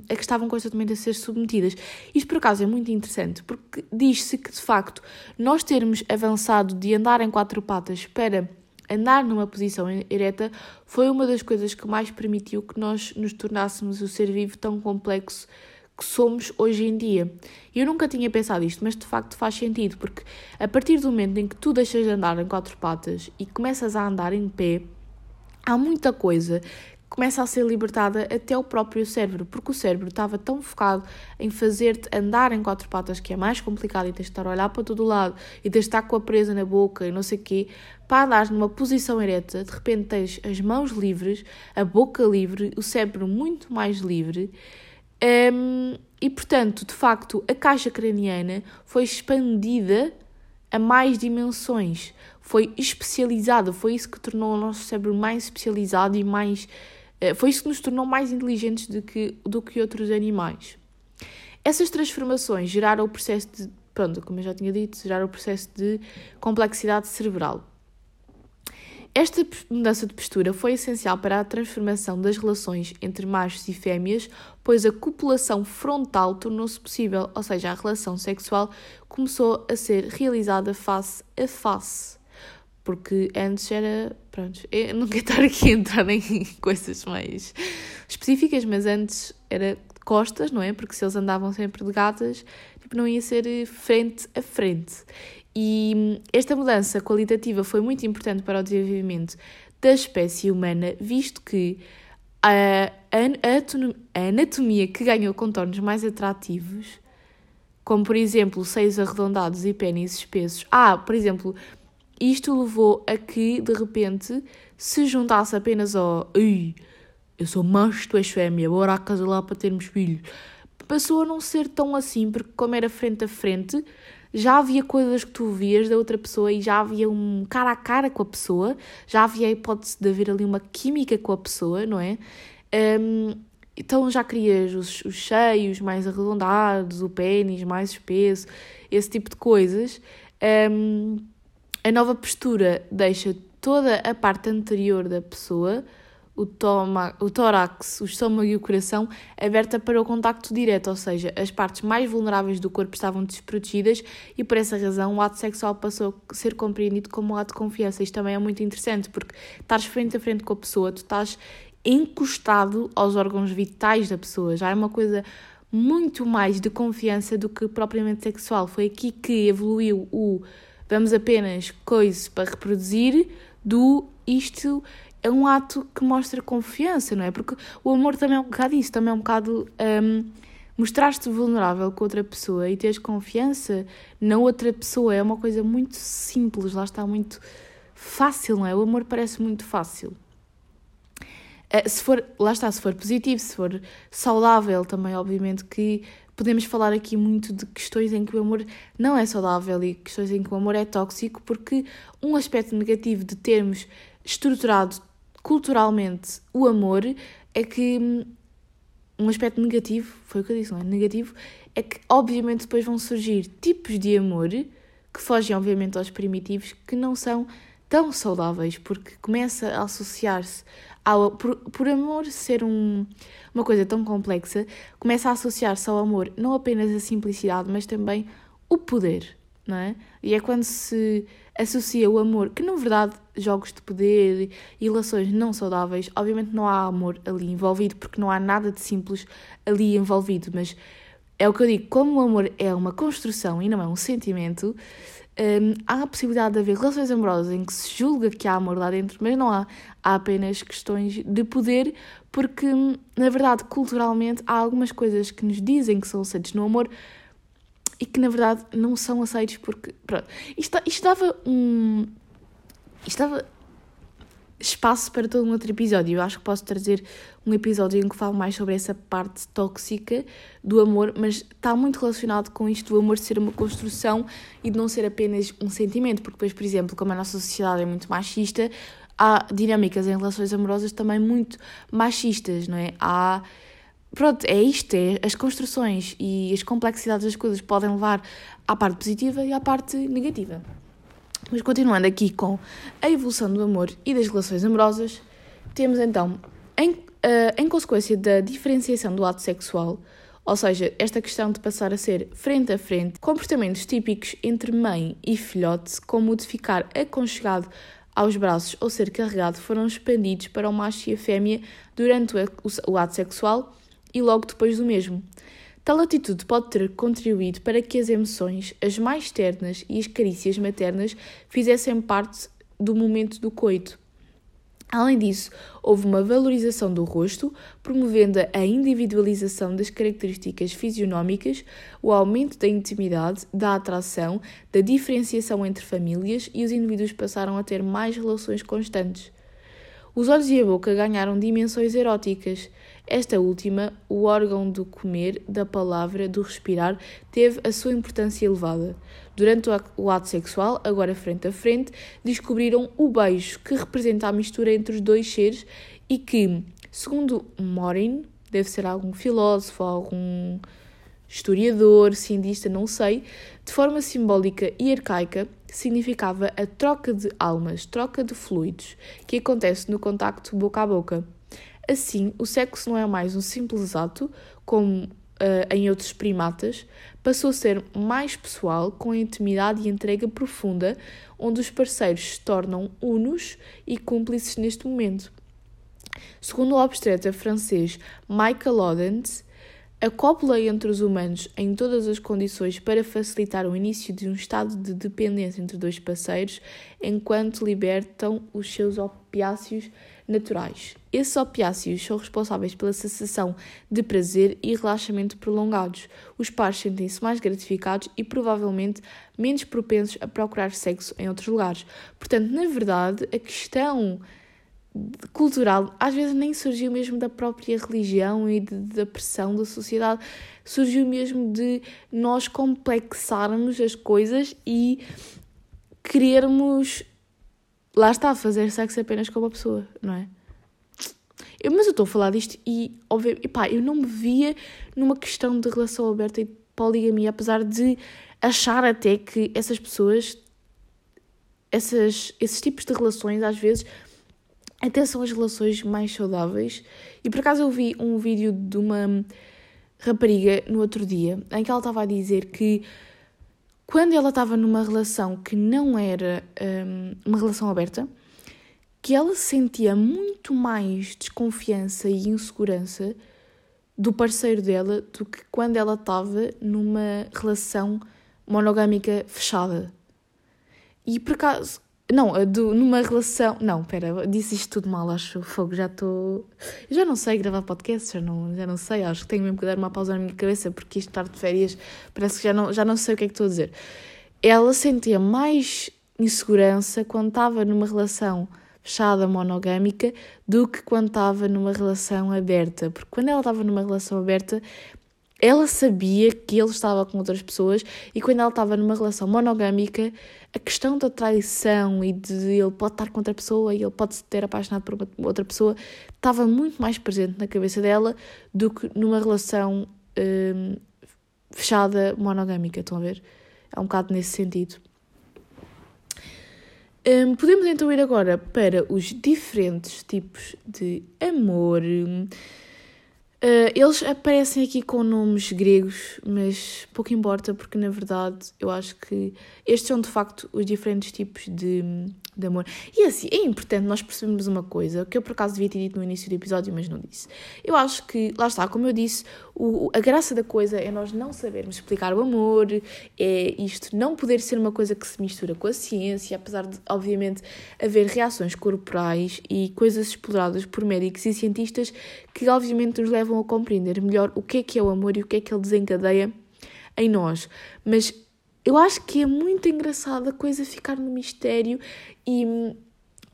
a que estavam constantemente a ser submetidas. Isto por acaso é muito interessante porque diz-se que de facto nós termos avançado de andar em quatro patas para andar numa posição ereta foi uma das coisas que mais permitiu que nós nos tornássemos o ser vivo tão complexo que somos hoje em dia. Eu nunca tinha pensado isto, mas de facto faz sentido, porque a partir do momento em que tu deixas de andar em quatro patas e começas a andar em pé, há muita coisa começa a ser libertada até o próprio cérebro, porque o cérebro estava tão focado em fazer-te andar em quatro patas, que é mais complicado, e tens de estar a olhar para todo lado, e tens de estar com a presa na boca e não sei o quê, para andar numa posição ereta, de repente tens as mãos livres, a boca livre, o cérebro muito mais livre, um, e portanto, de facto, a caixa craniana foi expandida a mais dimensões, foi especializada, foi isso que tornou o nosso cérebro mais especializado e mais eh, foi isso que nos tornou mais inteligentes do que, do que outros animais. Essas transformações geraram o processo de, pronto, como eu já tinha dito, geraram o processo de complexidade cerebral. Esta mudança de postura foi essencial para a transformação das relações entre machos e fêmeas, pois a copulação frontal tornou-se possível, ou seja, a relação sexual começou a ser realizada face a face porque antes era. Pronto, eu não quero estar aqui a entrar em coisas mais específicas, mas antes era costas, não é? Porque se eles andavam sempre de gatas, tipo, não ia ser frente a frente. E esta mudança qualitativa foi muito importante para o desenvolvimento da espécie humana, visto que a, anatomia que ganhou contornos mais atrativos, como por exemplo seios arredondados e pênis espessos. Ah, por exemplo, isto levou a que, de repente, se juntasse apenas ao Ei, eu sou macho, tu és fêmea, bora casa lá para termos filhos. Passou a não ser tão assim, porque como era frente a frente, já havia coisas que tu vias da outra pessoa e já havia um cara a cara com a pessoa, já havia a hipótese de haver ali uma química com a pessoa, não é? Um, então já querias os, os cheios mais arredondados, o pênis mais espesso, esse tipo de coisas. Um, a nova postura deixa toda a parte anterior da pessoa o, toma, o tórax, o estômago e o coração, aberta para o contacto direto, ou seja, as partes mais vulneráveis do corpo estavam desprotegidas e por essa razão o ato sexual passou a ser compreendido como um ato de confiança. Isto também é muito interessante porque estás frente a frente com a pessoa, tu estás encostado aos órgãos vitais da pessoa, já é uma coisa muito mais de confiança do que propriamente sexual. Foi aqui que evoluiu o vamos apenas coisa para reproduzir do isto é um ato que mostra confiança, não é? Porque o amor também é um bocado isso, também é um bocado um, mostrar-te vulnerável com outra pessoa e teres confiança na outra pessoa. É uma coisa muito simples, lá está muito fácil, não é? O amor parece muito fácil. Uh, se for, lá está, se for positivo, se for saudável também, obviamente que podemos falar aqui muito de questões em que o amor não é saudável e questões em que o amor é tóxico, porque um aspecto negativo de termos estruturado culturalmente o amor é que hum, um aspecto negativo, foi o que eu disse, não é? Negativo, é que obviamente depois vão surgir tipos de amor que fogem obviamente aos primitivos que não são tão saudáveis, porque começa a associar-se ao por, por amor ser um, uma coisa tão complexa, começa a associar-se ao amor não apenas a simplicidade, mas também o poder, não é? E é quando se associa o amor, que na verdade jogos de poder e relações não saudáveis, obviamente não há amor ali envolvido, porque não há nada de simples ali envolvido, mas é o que eu digo, como o amor é uma construção e não é um sentimento, um, há a possibilidade de haver relações amorosas em que se julga que há amor lá dentro, mas não há. Há apenas questões de poder, porque, na verdade, culturalmente, há algumas coisas que nos dizem que são aceitos no amor e que, na verdade, não são aceitos porque. Pronto. Isto, isto dava um. Isto dava espaço para todo um outro episódio. Eu acho que posso trazer um episódio em que falo mais sobre essa parte tóxica do amor, mas está muito relacionado com isto do amor ser uma construção e de não ser apenas um sentimento, porque depois, por exemplo, como a nossa sociedade é muito machista, há dinâmicas em relações amorosas também muito machistas, não é? Há pronto, é isto, é as construções e as complexidades das coisas podem levar à parte positiva e à parte negativa. Mas continuando aqui com a evolução do amor e das relações amorosas, temos então, em, uh, em consequência da diferenciação do ato sexual, ou seja, esta questão de passar a ser frente a frente, comportamentos típicos entre mãe e filhote, como o de ficar aconchegado aos braços ou ser carregado, foram expandidos para o macho e a fêmea durante o, ato sexual e logo depois do mesmo. Tal atitude pode ter contribuído para que as emoções, as mais ternas e as carícias maternas fizessem parte do momento do coito. Além disso, houve uma valorização do rosto, promovendo a individualização das características fisionómicas, o aumento da intimidade, da atração, da diferenciação entre famílias e os indivíduos passaram a ter mais relações constantes. Os olhos e a boca ganharam dimensões eróticas. Esta última, o órgão do comer, da palavra, do respirar, teve a sua importância elevada. Durante o ato sexual, agora frente a frente, descobriram o beijo, que representa a mistura entre os dois seres e que, segundo Morin, deve ser algum filósofo, algum historiador, cientista, não sei, de forma simbólica e arcaica, significava a troca de almas, troca de fluidos, que acontece no contacto boca a boca. Assim, o sexo não é mais um simples ato, como uh, em outros primatas, passou a ser mais pessoal, com intimidade e entrega profunda, onde os parceiros se tornam unos e cúmplices neste momento. Segundo o obstetra francês Michael Odens, a cópula entre os humanos em todas as condições para facilitar o início de um estado de dependência entre dois parceiros, enquanto libertam os seus opiáceos naturais. Esses opiáceos são responsáveis pela sensação de prazer e relaxamento prolongados. Os pares sentem-se mais gratificados e provavelmente menos propensos a procurar sexo em outros lugares. Portanto, na verdade, a questão cultural às vezes nem surgiu mesmo da própria religião e de, da pressão da sociedade, surgiu mesmo de nós complexarmos as coisas e querermos lá está, fazer sexo apenas com uma pessoa, não é? Eu, mas eu estou a falar disto e, óbvio, epá, eu não me via numa questão de relação aberta e poligamia, apesar de achar até que essas pessoas, essas, esses tipos de relações, às vezes, até são as relações mais saudáveis. E por acaso eu vi um vídeo de uma rapariga no outro dia em que ela estava a dizer que quando ela estava numa relação que não era um, uma relação aberta, que ela sentia muito mais desconfiança e insegurança do parceiro dela do que quando ela estava numa relação monogâmica fechada. E por acaso, não, do, numa relação. Não, pera, disse isto tudo mal, acho. Fogo, já estou. Já não sei gravar podcast, já não, já não sei. Acho que tenho mesmo que dar uma pausa na minha cabeça porque isto estar de férias parece que já não, já não sei o que é que estou a dizer. Ela sentia mais insegurança quando estava numa relação fechada monogâmica do que quando estava numa relação aberta. Porque quando ela estava numa relação aberta, ela sabia que ele estava com outras pessoas e quando ela estava numa relação monogâmica, a questão da traição e de ele pode estar com outra pessoa e ele pode se ter apaixonado por outra pessoa estava muito mais presente na cabeça dela do que numa relação hum, fechada monogâmica. Estão a ver? É um bocado nesse sentido. Um, podemos então ir agora para os diferentes tipos de amor. Uh, eles aparecem aqui com nomes gregos, mas pouco importa, porque na verdade eu acho que estes são de facto os diferentes tipos de, de amor. E assim, é importante nós percebermos uma coisa, que eu por acaso devia ter dito no início do episódio, mas não disse. Eu acho que, lá está, como eu disse, o, a graça da coisa é nós não sabermos explicar o amor, é isto não poder ser uma coisa que se mistura com a ciência, apesar de, obviamente, haver reações corporais e coisas exploradas por médicos e cientistas que, obviamente, nos levam a compreender melhor o que é que é o amor e o que é que ele desencadeia em nós. Mas eu acho que é muito engraçado a coisa ficar no mistério e.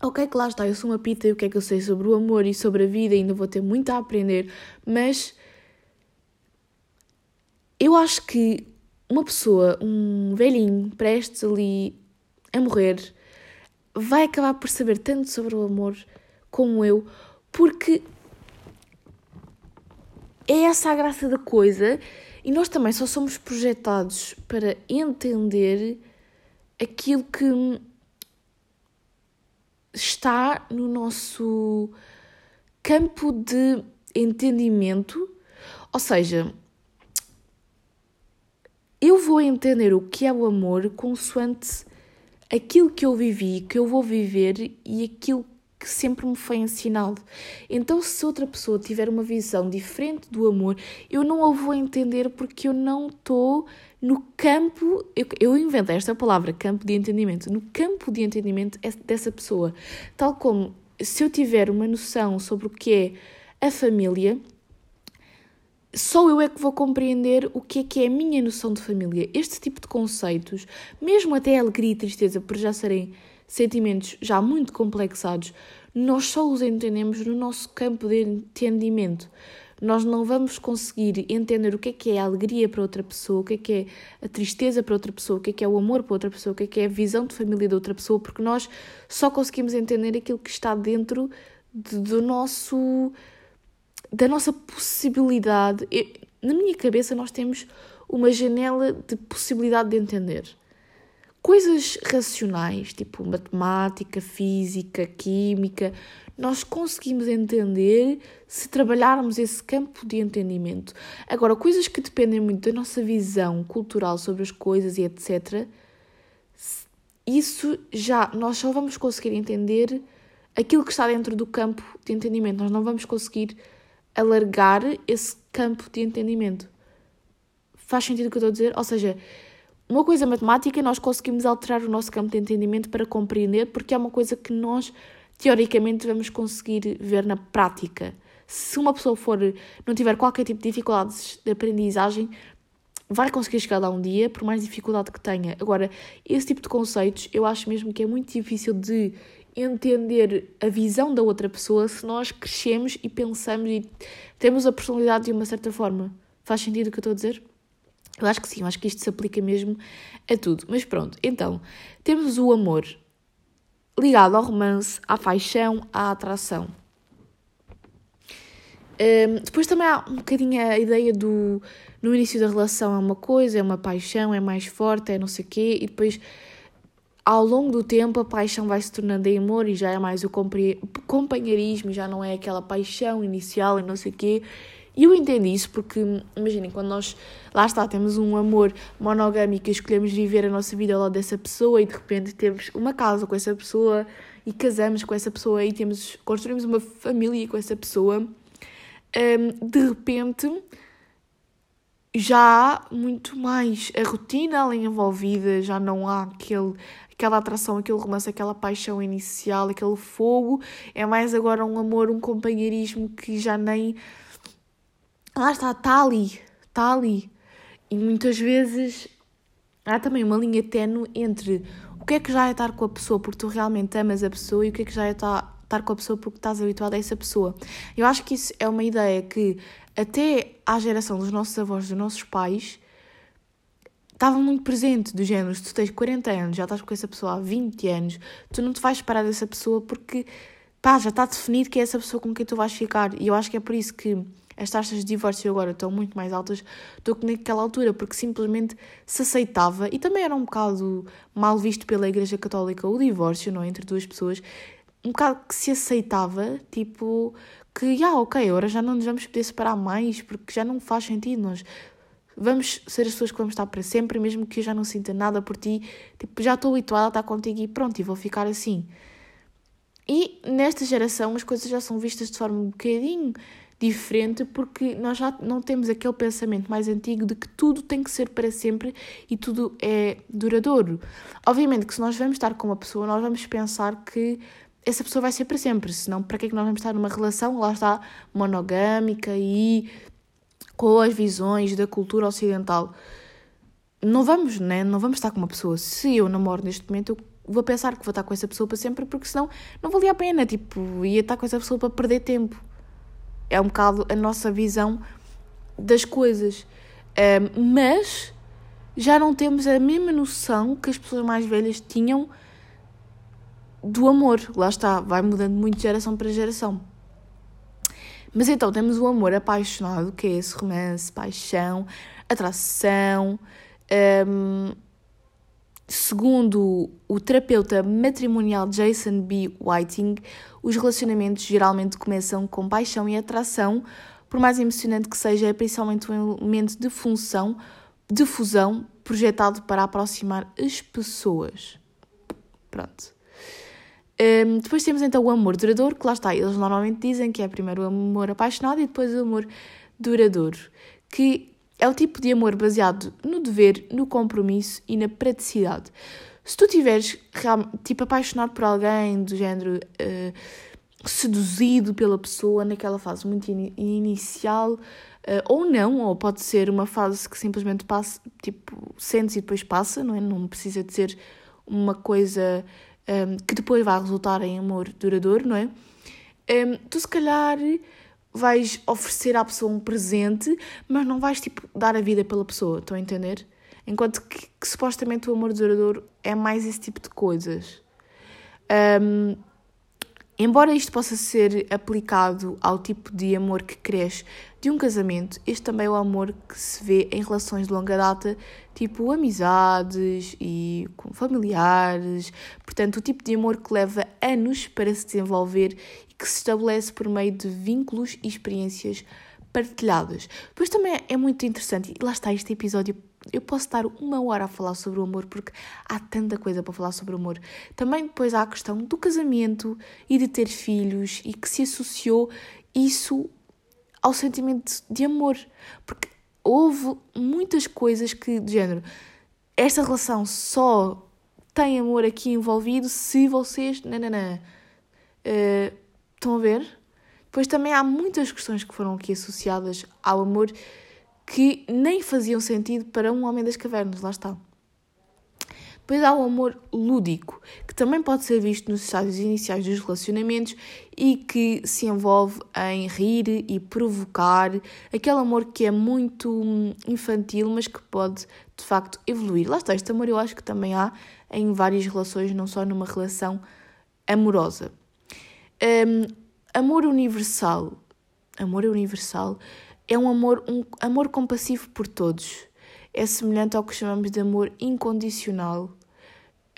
Ok, que lá está, eu sou uma pita e o que é que eu sei sobre o amor e sobre a vida, ainda vou ter muito a aprender, mas eu acho que uma pessoa, um velhinho prestes ali a morrer, vai acabar por saber tanto sobre o amor como eu, porque é essa a graça da coisa e nós também só somos projetados para entender aquilo que está no nosso campo de entendimento. Ou seja, eu vou entender o que é o amor consoante aquilo que eu vivi, que eu vou viver e aquilo que sempre me foi ensinado. Então, se outra pessoa tiver uma visão diferente do amor, eu não a vou entender porque eu não estou no campo. Eu, eu inventei esta palavra, campo de entendimento, no campo de entendimento dessa pessoa. Tal como se eu tiver uma noção sobre o que é a família, só eu é que vou compreender o que é que é a minha noção de família. Este tipo de conceitos, mesmo até alegria e tristeza, por já serem sentimentos já muito complexados, nós só os entendemos no nosso campo de entendimento. Nós não vamos conseguir entender o que é que é a alegria para outra pessoa, o que é que é a tristeza para outra pessoa, o que é que é o amor para outra pessoa, o que é que é a visão de família da outra pessoa, porque nós só conseguimos entender aquilo que está dentro de, do nosso da nossa possibilidade. Eu, na minha cabeça nós temos uma janela de possibilidade de entender coisas racionais, tipo matemática, física, química, nós conseguimos entender se trabalharmos esse campo de entendimento. Agora, coisas que dependem muito da nossa visão cultural sobre as coisas e etc., isso já nós só vamos conseguir entender aquilo que está dentro do campo de entendimento. Nós não vamos conseguir alargar esse campo de entendimento. Faz sentido o que eu estou a dizer? Ou seja, uma coisa matemática nós conseguimos alterar o nosso campo de entendimento para compreender, porque é uma coisa que nós teoricamente vamos conseguir ver na prática. Se uma pessoa for não tiver qualquer tipo de dificuldades de aprendizagem, vai conseguir chegar lá um dia, por mais dificuldade que tenha. Agora, esse tipo de conceitos, eu acho mesmo que é muito difícil de entender a visão da outra pessoa se nós crescemos e pensamos e temos a personalidade de uma certa forma. Faz sentido o que eu estou a dizer? Eu acho que sim, eu acho que isto se aplica mesmo a tudo. Mas pronto, então, temos o amor ligado ao romance, à paixão, à atração. Um, depois também há um bocadinho a ideia do no início da relação é uma coisa, é uma paixão, é mais forte, é não sei o quê, e depois ao longo do tempo a paixão vai se tornando em amor e já é mais o companheirismo, já não é aquela paixão inicial e não sei o quê. E eu entendo isso porque, imaginem, quando nós, lá está, temos um amor monogâmico e escolhemos viver a nossa vida ao lado dessa pessoa e de repente temos uma casa com essa pessoa e casamos com essa pessoa e temos, construímos uma família com essa pessoa, um, de repente já há muito mais a rotina ali envolvida, já não há aquele, aquela atração, aquele romance, aquela paixão inicial, aquele fogo. É mais agora um amor, um companheirismo que já nem. Lá está, está ali, está ali. E muitas vezes há também uma linha tenue entre o que é que já é estar com a pessoa porque tu realmente amas a pessoa e o que é que já é estar, estar com a pessoa porque estás habituado a essa pessoa. Eu acho que isso é uma ideia que até à geração dos nossos avós, dos nossos pais, estava muito presente, do género, se tu tens 40 anos, já estás com essa pessoa há 20 anos, tu não te vais separar dessa pessoa porque, pá, já está definido que é essa pessoa com quem tu vais ficar. E eu acho que é por isso que as taxas de divórcio agora estão muito mais altas do que naquela altura, porque simplesmente se aceitava, e também era um bocado mal visto pela Igreja Católica o divórcio, não é, entre duas pessoas, um bocado que se aceitava, tipo, que, ah, ok, agora já não nos vamos poder separar mais, porque já não faz sentido, nós vamos ser as pessoas que vamos estar para sempre, mesmo que eu já não sinta nada por ti, tipo, já estou habituada a estar contigo e pronto, e vou ficar assim. E nesta geração as coisas já são vistas de forma um bocadinho diferente, porque nós já não temos aquele pensamento mais antigo de que tudo tem que ser para sempre e tudo é duradouro. Obviamente que se nós vamos estar com uma pessoa, nós vamos pensar que essa pessoa vai ser para sempre, senão para que é que nós vamos estar numa relação, lá está, monogâmica e com as visões da cultura ocidental. Não vamos, né? Não vamos estar com uma pessoa. Se eu namoro neste momento, eu vou pensar que vou estar com essa pessoa para sempre, porque senão não valia a pena, tipo, ia estar com essa pessoa para perder tempo. É um bocado a nossa visão das coisas. Um, mas já não temos a mesma noção que as pessoas mais velhas tinham do amor. Lá está, vai mudando muito de geração para geração. Mas então temos o amor apaixonado, que é esse romance, paixão, atração. Um, segundo o terapeuta matrimonial Jason B. Whiting, os relacionamentos geralmente começam com paixão e atração, por mais emocionante que seja, é principalmente um elemento de função, de fusão, projetado para aproximar as pessoas. Pronto. Um, depois temos então o amor duradouro, que lá está, eles normalmente dizem que é primeiro o amor apaixonado e depois o amor duradouro, que é o tipo de amor baseado no dever, no compromisso e na praticidade. Se tu estiveres tipo apaixonado por alguém do género uh, seduzido pela pessoa naquela fase muito in inicial, uh, ou não, ou pode ser uma fase que simplesmente passa, tipo, sentes e depois passa, não é? Não precisa de ser uma coisa um, que depois vai resultar em amor duradouro, não é? Um, tu se calhar vais oferecer à pessoa um presente, mas não vais tipo dar a vida pela pessoa, estão a entender? Enquanto que, que supostamente o amor duradouro é mais esse tipo de coisas. Um, embora isto possa ser aplicado ao tipo de amor que cresce de um casamento, este também é o amor que se vê em relações de longa data, tipo amizades e com familiares. Portanto, o tipo de amor que leva anos para se desenvolver que se estabelece por meio de vínculos e experiências partilhadas. Depois também é muito interessante, e lá está este episódio. Eu posso estar uma hora a falar sobre o amor porque há tanta coisa para falar sobre o amor. Também depois há a questão do casamento e de ter filhos e que se associou isso ao sentimento de amor. Porque houve muitas coisas que, de género, esta relação só tem amor aqui envolvido se vocês. Nananã. Uh, estão a ver? Depois também há muitas questões que foram aqui associadas ao amor que nem faziam sentido para um homem das cavernas, lá está. Depois há o amor lúdico, que também pode ser visto nos estágios iniciais dos relacionamentos e que se envolve em rir e provocar, aquele amor que é muito hum, infantil, mas que pode de facto evoluir. Lá está, este amor eu acho que também há em várias relações, não só numa relação amorosa. Um, amor universal. Amor universal é um amor, um amor compassivo por todos. É semelhante ao que chamamos de amor incondicional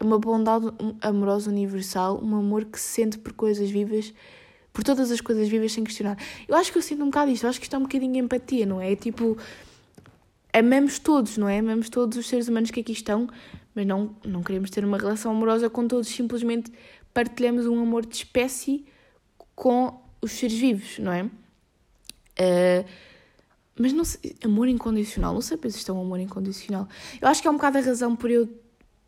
é uma bondade amorosa universal, um amor que se sente por coisas vivas, por todas as coisas vivas sem questionar. Eu acho que eu sinto um bocado isto, eu acho que isto é um bocadinho de empatia, não é? É tipo, amamos todos, não é? Amamos todos os seres humanos que aqui estão, mas não, não queremos ter uma relação amorosa com todos, simplesmente partilhamos um amor de espécie com os seres vivos, não é? Uh, mas não sei, amor incondicional, não sei se isto é um amor incondicional. Eu acho que é um bocado a razão por eu.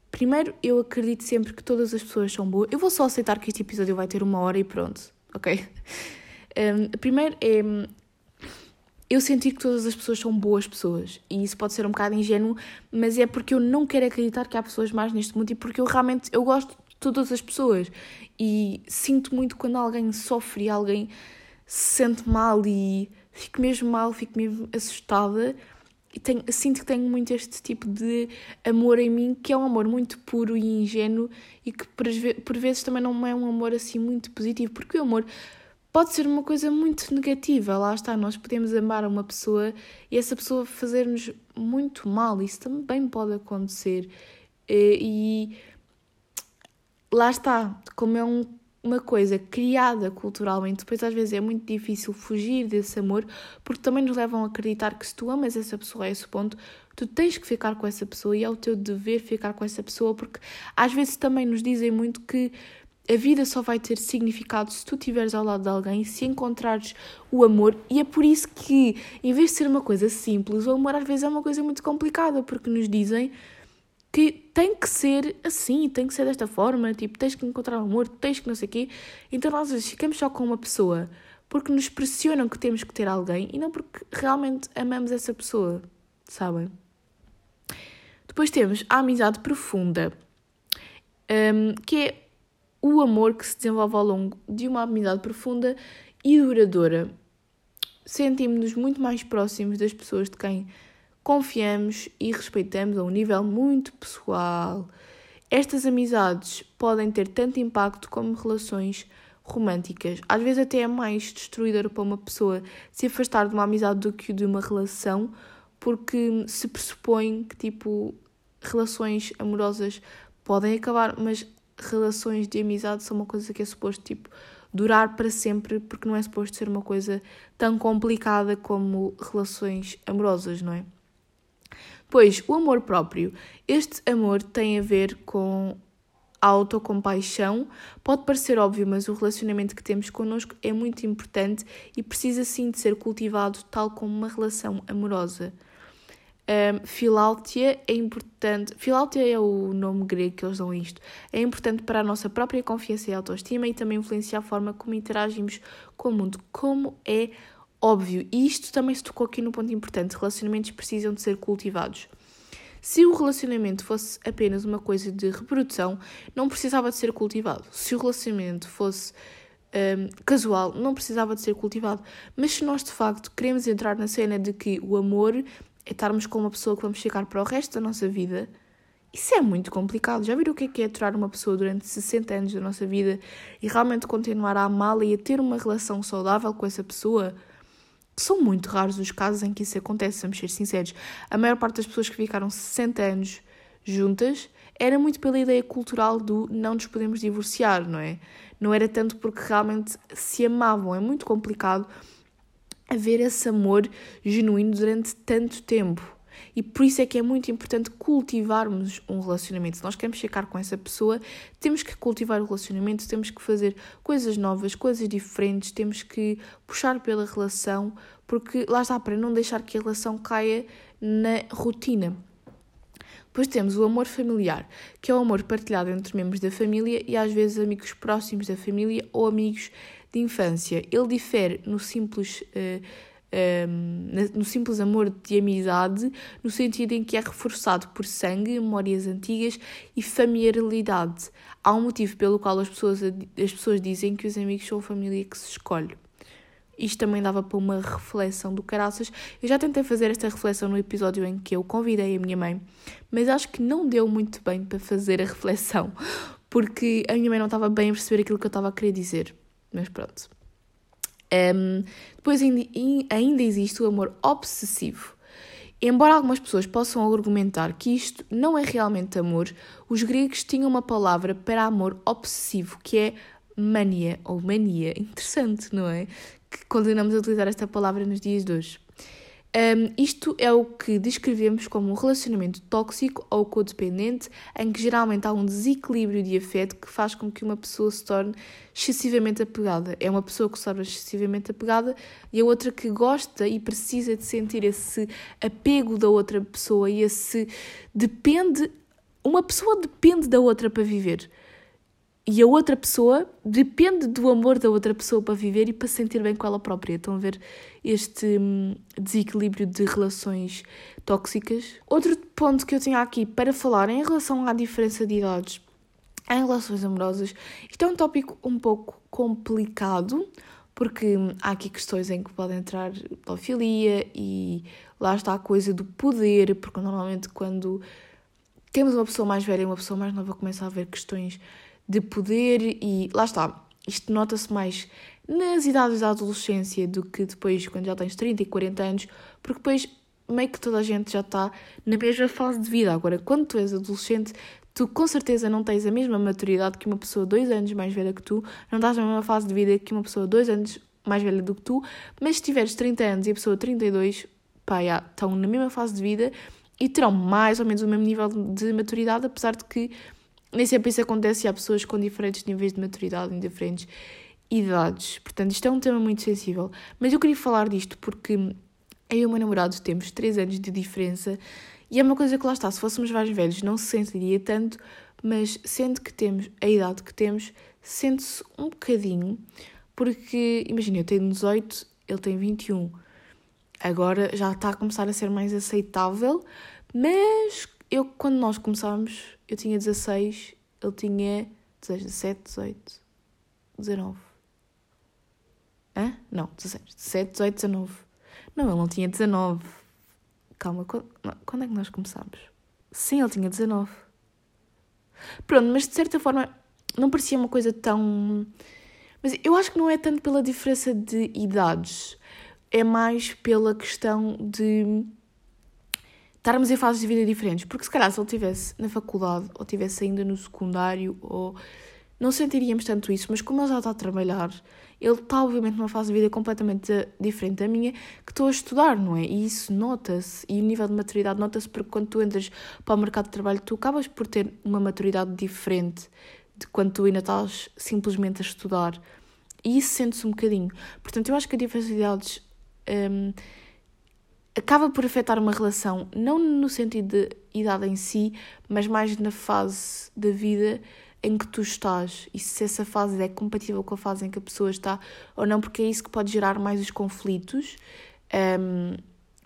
Primeiro, eu acredito sempre que todas as pessoas são boas. Eu vou só aceitar que este episódio vai ter uma hora e pronto, ok? Um, primeiro é eu sentir que todas as pessoas são boas pessoas. E isso pode ser um bocado ingênuo, mas é porque eu não quero acreditar que há pessoas más neste mundo e porque eu realmente eu gosto todas as pessoas. E sinto muito quando alguém sofre e alguém se sente mal e fico mesmo mal, fico mesmo assustada. E tenho, sinto que tenho muito este tipo de amor em mim, que é um amor muito puro e ingênuo e que por, por vezes também não é um amor assim muito positivo, porque o amor pode ser uma coisa muito negativa. Lá está, nós podemos amar uma pessoa e essa pessoa fazer-nos muito mal. Isso também pode acontecer. E lá está, como é um, uma coisa criada culturalmente, depois às vezes é muito difícil fugir desse amor, porque também nos levam a acreditar que se tu amas essa pessoa a esse ponto, tu tens que ficar com essa pessoa e é o teu dever ficar com essa pessoa, porque às vezes também nos dizem muito que a vida só vai ter significado se tu estiveres ao lado de alguém, se encontrares o amor, e é por isso que, em vez de ser uma coisa simples, o amor às vezes é uma coisa muito complicada, porque nos dizem que tem que ser assim, tem que ser desta forma, tipo, tens que encontrar o amor, tens que não sei o quê. Então nós às vezes ficamos só com uma pessoa porque nos pressionam que temos que ter alguém e não porque realmente amamos essa pessoa, sabem? Depois temos a amizade profunda, um, que é o amor que se desenvolve ao longo de uma amizade profunda e duradoura. Sentimos-nos muito mais próximos das pessoas de quem confiamos e respeitamos a um nível muito pessoal. Estas amizades podem ter tanto impacto como relações românticas. Às vezes até é mais destruidor para uma pessoa se afastar de uma amizade do que de uma relação, porque se pressupõe que tipo relações amorosas podem acabar, mas relações de amizade são uma coisa que é suposto tipo durar para sempre, porque não é suposto ser uma coisa tão complicada como relações amorosas, não é? Pois o amor próprio, este amor tem a ver com a autocompaixão. Pode parecer óbvio, mas o relacionamento que temos connosco é muito importante e precisa sim de ser cultivado tal como uma relação amorosa. Um, Filáutia é importante. Filáutia é o nome grego que eles dão isto. É importante para a nossa própria confiança e autoestima e também influencia a forma como interagimos com o mundo, como é óbvio. E isto também se tocou aqui no ponto importante: relacionamentos precisam de ser cultivados. Se o relacionamento fosse apenas uma coisa de reprodução, não precisava de ser cultivado. Se o relacionamento fosse um, casual, não precisava de ser cultivado. Mas se nós de facto queremos entrar na cena de que o amor é estarmos com uma pessoa que vamos ficar para o resto da nossa vida. Isso é muito complicado. Já viram o que é que é aturar uma pessoa durante 60 anos da nossa vida e realmente continuar a amá-la e a ter uma relação saudável com essa pessoa? São muito raros os casos em que isso acontece, vamos ser sinceros. A maior parte das pessoas que ficaram 60 anos juntas era muito pela ideia cultural do não nos podemos divorciar, não é? Não era tanto porque realmente se amavam. É muito complicado haver esse amor genuíno durante tanto tempo. E por isso é que é muito importante cultivarmos um relacionamento. Se nós queremos ficar com essa pessoa, temos que cultivar o relacionamento, temos que fazer coisas novas, coisas diferentes, temos que puxar pela relação, porque lá está, para não deixar que a relação caia na rotina. Depois temos o amor familiar, que é o amor partilhado entre membros da família e às vezes amigos próximos da família ou amigos de infância. Ele difere no simples. Uh, um, ehm, no simples amor de amizade, no sentido em que é reforçado por sangue, memórias antigas e familiaridade. Há um motivo pelo qual as pessoas, as pessoas dizem que os amigos são a família que se escolhe. Isto também dava para uma reflexão do caraças. Eu já tentei fazer esta reflexão no episódio em que eu convidei a minha mãe, mas acho que não deu muito bem para fazer a reflexão, porque a minha mãe não estava bem a perceber aquilo que eu estava a querer dizer. Mas pronto. Um, depois ainda existe o amor obsessivo. Embora algumas pessoas possam argumentar que isto não é realmente amor, os gregos tinham uma palavra para amor obsessivo, que é mania ou mania. Interessante, não é? Que continuamos a utilizar esta palavra nos dias de hoje. Um, isto é o que descrevemos como um relacionamento tóxico ou codependente, em que geralmente há um desequilíbrio de afeto que faz com que uma pessoa se torne excessivamente apegada. É uma pessoa que se torna excessivamente apegada e a outra que gosta e precisa de sentir esse apego da outra pessoa e esse depende. Uma pessoa depende da outra para viver. E a outra pessoa depende do amor da outra pessoa para viver e para se sentir bem com ela própria. Estão a ver este hum, desequilíbrio de relações tóxicas? Outro ponto que eu tinha aqui para falar em relação à diferença de idades em relações amorosas, isto é um tópico um pouco complicado, porque hum, há aqui questões em que pode entrar pedofilia e lá está a coisa do poder, porque normalmente quando temos uma pessoa mais velha e uma pessoa mais nova começa a haver questões de poder e lá está. Isto nota-se mais nas idades da adolescência do que depois quando já tens 30 e 40 anos, porque depois meio que toda a gente já está na mesma fase de vida. Agora, quando tu és adolescente, tu com certeza não tens a mesma maturidade que uma pessoa dois anos mais velha que tu, não estás na mesma fase de vida que uma pessoa dois anos mais velha do que tu, mas se tiveres 30 anos e a pessoa 32, pá, já, estão na mesma fase de vida e terão mais ou menos o mesmo nível de maturidade, apesar de que nem sempre isso acontece e há pessoas com diferentes níveis de maturidade em diferentes idades. Portanto, isto é um tema muito sensível. Mas eu queria falar disto porque eu e o meu namorado temos 3 anos de diferença e é uma coisa que lá está, se fôssemos mais velhos não se sentiria tanto, mas sendo que temos a idade que temos, sente-se um bocadinho, porque imagina, eu tenho 18, ele tem 21. Agora já está a começar a ser mais aceitável, mas eu quando nós começámos eu tinha 16, ele tinha 17, 18, 19. Hã? Não, 16, 17, 18, 19. Não, ele não tinha 19. Calma, quando, quando é que nós começámos? Sim, ele tinha 19. Pronto, mas de certa forma não parecia uma coisa tão. Mas eu acho que não é tanto pela diferença de idades, é mais pela questão de estarmos em fases de vida diferentes. Porque se calhar se ele estivesse na faculdade ou estivesse ainda no secundário, ou não sentiríamos tanto isso, mas como ele já está a trabalhar, ele está obviamente numa fase de vida completamente diferente da minha, que estou a estudar, não é? E isso nota-se, e o nível de maturidade nota-se porque quando tu entras para o mercado de trabalho, tu acabas por ter uma maturidade diferente de quando tu ainda estás simplesmente a estudar. E isso sente-se um bocadinho. Portanto, eu acho que a diversidade um, acaba por afetar uma relação, não no sentido de idade em si, mas mais na fase da vida em que tu estás e se essa fase é compatível com a fase em que a pessoa está ou não, porque é isso que pode gerar mais os conflitos. Um,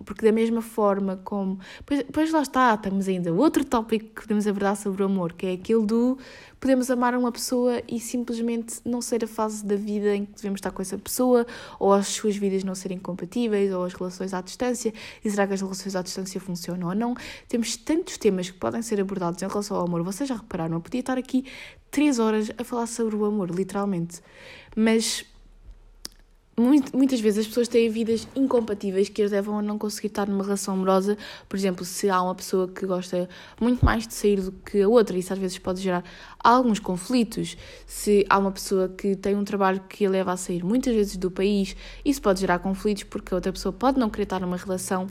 porque da mesma forma como. Pois, pois lá está, estamos ainda. Outro tópico que podemos abordar sobre o amor, que é aquele do podemos amar uma pessoa e simplesmente não ser a fase da vida em que devemos estar com essa pessoa, ou as suas vidas não serem compatíveis, ou as relações à distância, e será que as relações à distância funcionam ou não? Temos tantos temas que podem ser abordados em relação ao amor. Vocês já repararam? Eu podia estar aqui três horas a falar sobre o amor, literalmente. Mas muitas vezes as pessoas têm vidas incompatíveis que as levam a não conseguir estar numa relação amorosa. Por exemplo, se há uma pessoa que gosta muito mais de sair do que a outra, isso às vezes pode gerar alguns conflitos. Se há uma pessoa que tem um trabalho que a leva a sair muitas vezes do país, isso pode gerar conflitos porque a outra pessoa pode não querer estar numa relação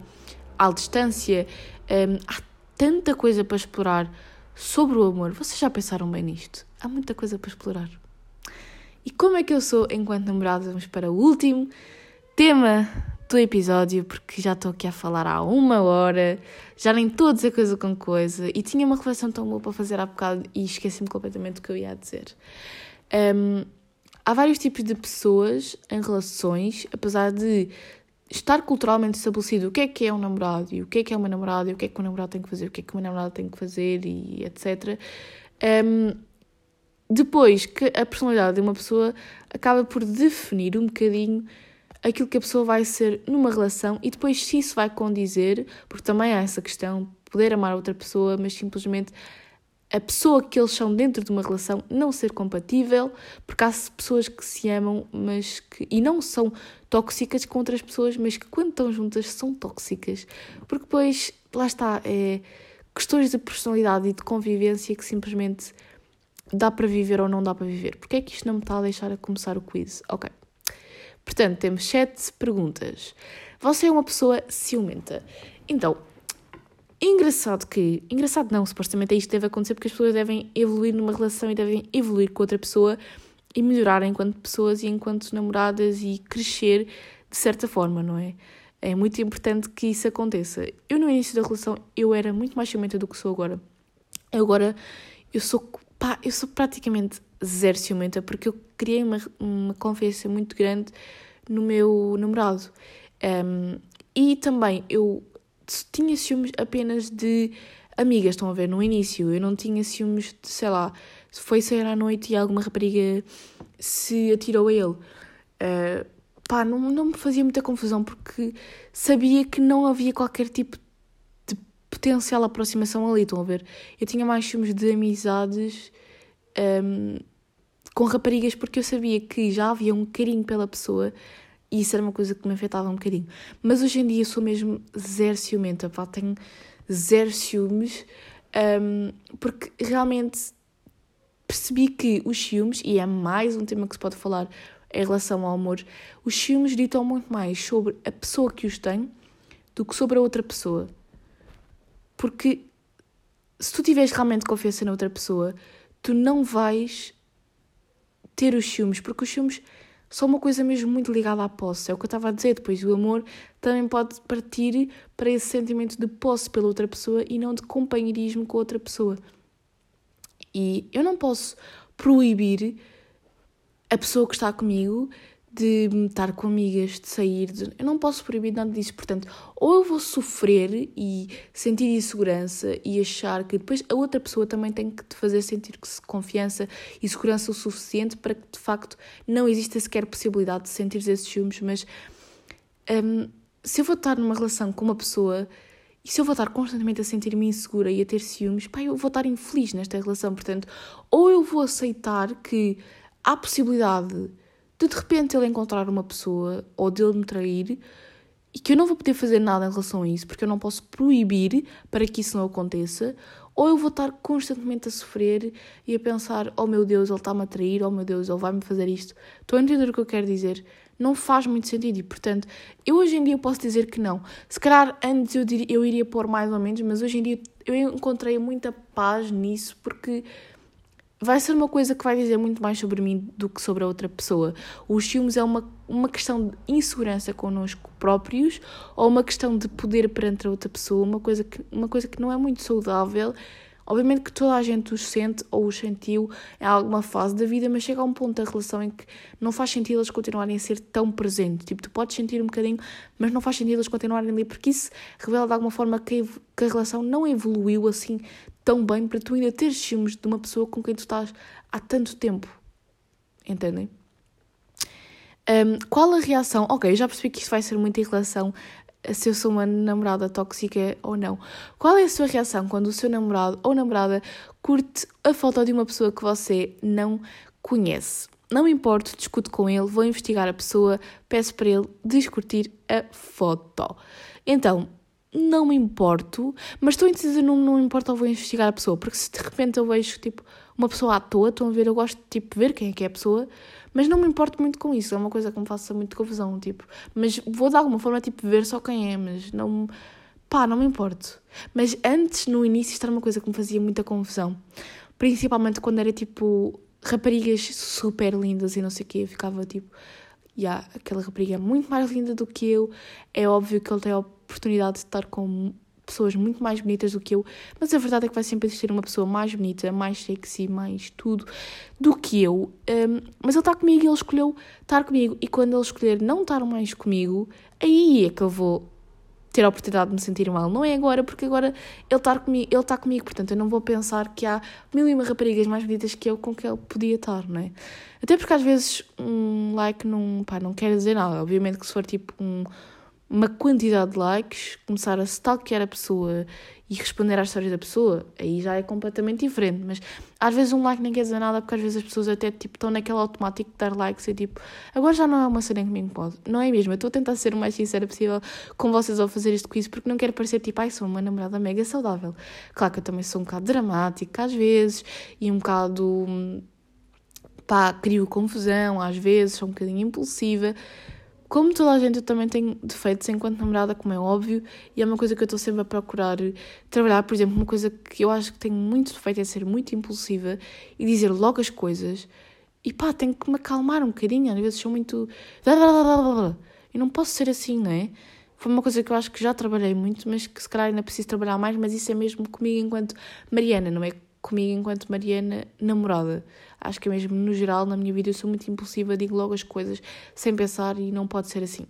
à distância. Um, há tanta coisa para explorar sobre o amor. Vocês já pensaram bem nisto? Há muita coisa para explorar. E como é que eu sou enquanto namorada? Vamos para o último tema do episódio, porque já estou aqui a falar há uma hora, já nem estou a dizer coisa com coisa, e tinha uma reflexão tão boa para fazer há bocado e esqueci-me completamente do que eu ia dizer. Um, há vários tipos de pessoas em relações, apesar de estar culturalmente estabelecido o que é que é um namorado e o que é que é uma namorada e o que é que um namorado tem que fazer, o que é que uma namorada tem que fazer e etc. Um, depois que a personalidade de uma pessoa acaba por definir um bocadinho aquilo que a pessoa vai ser numa relação e depois se isso vai condizer, porque também há essa questão, poder amar outra pessoa, mas simplesmente a pessoa que eles são dentro de uma relação não ser compatível, porque há pessoas que se amam, mas que e não são tóxicas com outras pessoas, mas que quando estão juntas são tóxicas, porque depois lá está, é questões de personalidade e de convivência que simplesmente dá para viver ou não dá para viver. Porque é que isto não me está a deixar a começar o quiz? Ok. Portanto, temos sete perguntas. Você é uma pessoa ciumenta. Então, engraçado que. Engraçado não, supostamente é isto deve acontecer porque as pessoas devem evoluir numa relação e devem evoluir com outra pessoa e melhorar enquanto pessoas e enquanto namoradas e crescer de certa forma, não é? É muito importante que isso aconteça. Eu no início da relação eu era muito mais ciumenta do que sou agora. Eu agora eu sou pá, eu sou praticamente zero ciumenta porque eu criei uma, uma confiança muito grande no meu namorado. Um, e também eu tinha ciúmes apenas de amigas, estão a ver, no início. Eu não tinha ciúmes de, sei lá, se foi sair à noite e alguma rapariga se atirou a ele. Uh, pá, não, não me fazia muita confusão porque sabia que não havia qualquer tipo potencial aproximação ali, estão a ver? Eu tinha mais ciúmes de amizades um, com raparigas porque eu sabia que já havia um carinho pela pessoa e isso era uma coisa que me afetava um bocadinho. Mas hoje em dia sou mesmo zero ciumenta, pá, tenho zero ciúmes um, porque realmente percebi que os ciúmes, e é mais um tema que se pode falar em relação ao amor, os ciúmes ditam muito mais sobre a pessoa que os tem do que sobre a outra pessoa. Porque se tu tiveres realmente confiança na outra pessoa, tu não vais ter os ciúmes, porque os ciúmes são uma coisa mesmo muito ligada à posse. É o que eu estava a dizer. Depois, o amor também pode partir para esse sentimento de posse pela outra pessoa e não de companheirismo com a outra pessoa. E eu não posso proibir a pessoa que está comigo de estar com amigas, de sair, de... eu não posso proibir nada disso. Portanto, ou eu vou sofrer e sentir insegurança e achar que depois a outra pessoa também tem que te fazer sentir confiança e segurança o suficiente para que de facto não exista sequer possibilidade de sentir esses ciúmes. Mas um, se eu vou estar numa relação com uma pessoa e se eu vou estar constantemente a sentir-me insegura e a ter ciúmes, pá, eu vou estar infeliz nesta relação. Portanto, ou eu vou aceitar que há possibilidade de de repente ele encontrar uma pessoa ou dele me trair e que eu não vou poder fazer nada em relação a isso porque eu não posso proibir para que isso não aconteça, ou eu vou estar constantemente a sofrer e a pensar: oh meu Deus, ele está-me a trair, oh meu Deus, ele vai-me fazer isto. Estou a entender o que eu quero dizer? Não faz muito sentido e, portanto, eu hoje em dia posso dizer que não. Se calhar antes eu, diria, eu iria pôr mais ou menos, mas hoje em dia eu encontrei muita paz nisso porque vai ser uma coisa que vai dizer muito mais sobre mim do que sobre a outra pessoa. Os ciúmes é uma, uma questão de insegurança connosco próprios ou uma questão de poder perante a outra pessoa, uma coisa que, uma coisa que não é muito saudável. Obviamente que toda a gente os sente ou os sentiu em alguma fase da vida, mas chega a um ponto da relação em que não faz sentido eles continuarem a ser tão presentes. Tipo, tu podes sentir um bocadinho, mas não faz sentido eles continuarem ali, porque isso revela de alguma forma que, que a relação não evoluiu assim tão bem para tu ainda teres ciúmes de uma pessoa com quem tu estás há tanto tempo. Entendem? Um, qual a reação? Ok, já percebi que isto vai ser muito em relação se eu sou uma namorada tóxica ou não. Qual é a sua reação quando o seu namorado ou namorada curte a foto de uma pessoa que você não conhece? Não me importo, discuto com ele, vou investigar a pessoa, peço para ele descurtir a foto. Então, não me importo, mas estou indecisa, não, não importa, eu vou investigar a pessoa, porque se de repente eu vejo, tipo, uma pessoa à toa, estão a ver, eu gosto de, tipo, ver quem é que é a pessoa, mas não me importo muito com isso, é uma coisa que me faça muito confusão, tipo, mas vou de alguma forma, tipo, ver só quem é, mas não, pá, não me importo. Mas antes, no início, isto era uma coisa que me fazia muita confusão, principalmente quando era, tipo, raparigas super lindas e não sei o quê, eu ficava, tipo, yeah, aquela rapariga é muito mais linda do que eu, é óbvio que ele tem a oportunidade de estar com pessoas muito mais bonitas do que eu, mas a verdade é que vai sempre existir uma pessoa mais bonita, mais sexy, mais tudo do que eu. Um, mas ele está comigo e ele escolheu estar comigo. E quando ele escolher não estar mais comigo, aí é que eu vou ter a oportunidade de me sentir mal. Não é agora, porque agora ele está comigo, ele está comigo, portanto eu não vou pensar que há mil e uma raparigas mais bonitas que eu com que ele podia estar, não é? Até porque às vezes um like não, pá, não quer dizer nada. Obviamente que se for tipo um uma quantidade de likes, começar a stalkear a pessoa e responder às histórias da pessoa, aí já é completamente diferente. Mas às vezes um like nem quer dizer nada, porque às vezes as pessoas até tipo, estão naquele automático de dar likes e tipo, agora já não é uma cena que me pode. Não é mesmo? Eu estou a tentar ser o mais sincera possível com vocês ao fazer este quiz, porque não quero parecer tipo, ai, sou uma namorada mega saudável. Claro que eu também sou um bocado dramática às vezes e um bocado. pá, crio confusão às vezes, sou um bocadinho impulsiva como toda a gente, eu também tenho defeitos enquanto namorada, como é óbvio, e é uma coisa que eu estou sempre a procurar trabalhar. Por exemplo, uma coisa que eu acho que tenho muito defeito é ser muito impulsiva e dizer logo as coisas. E pá, tenho que me acalmar um bocadinho, às vezes sou muito. E não posso ser assim, não é? Foi uma coisa que eu acho que já trabalhei muito, mas que se calhar ainda preciso trabalhar mais, mas isso é mesmo comigo enquanto Mariana, não é comigo enquanto Mariana namorada. Acho que é mesmo no geral, na minha vida, eu sou muito impulsiva, digo logo as coisas sem pensar e não pode ser assim.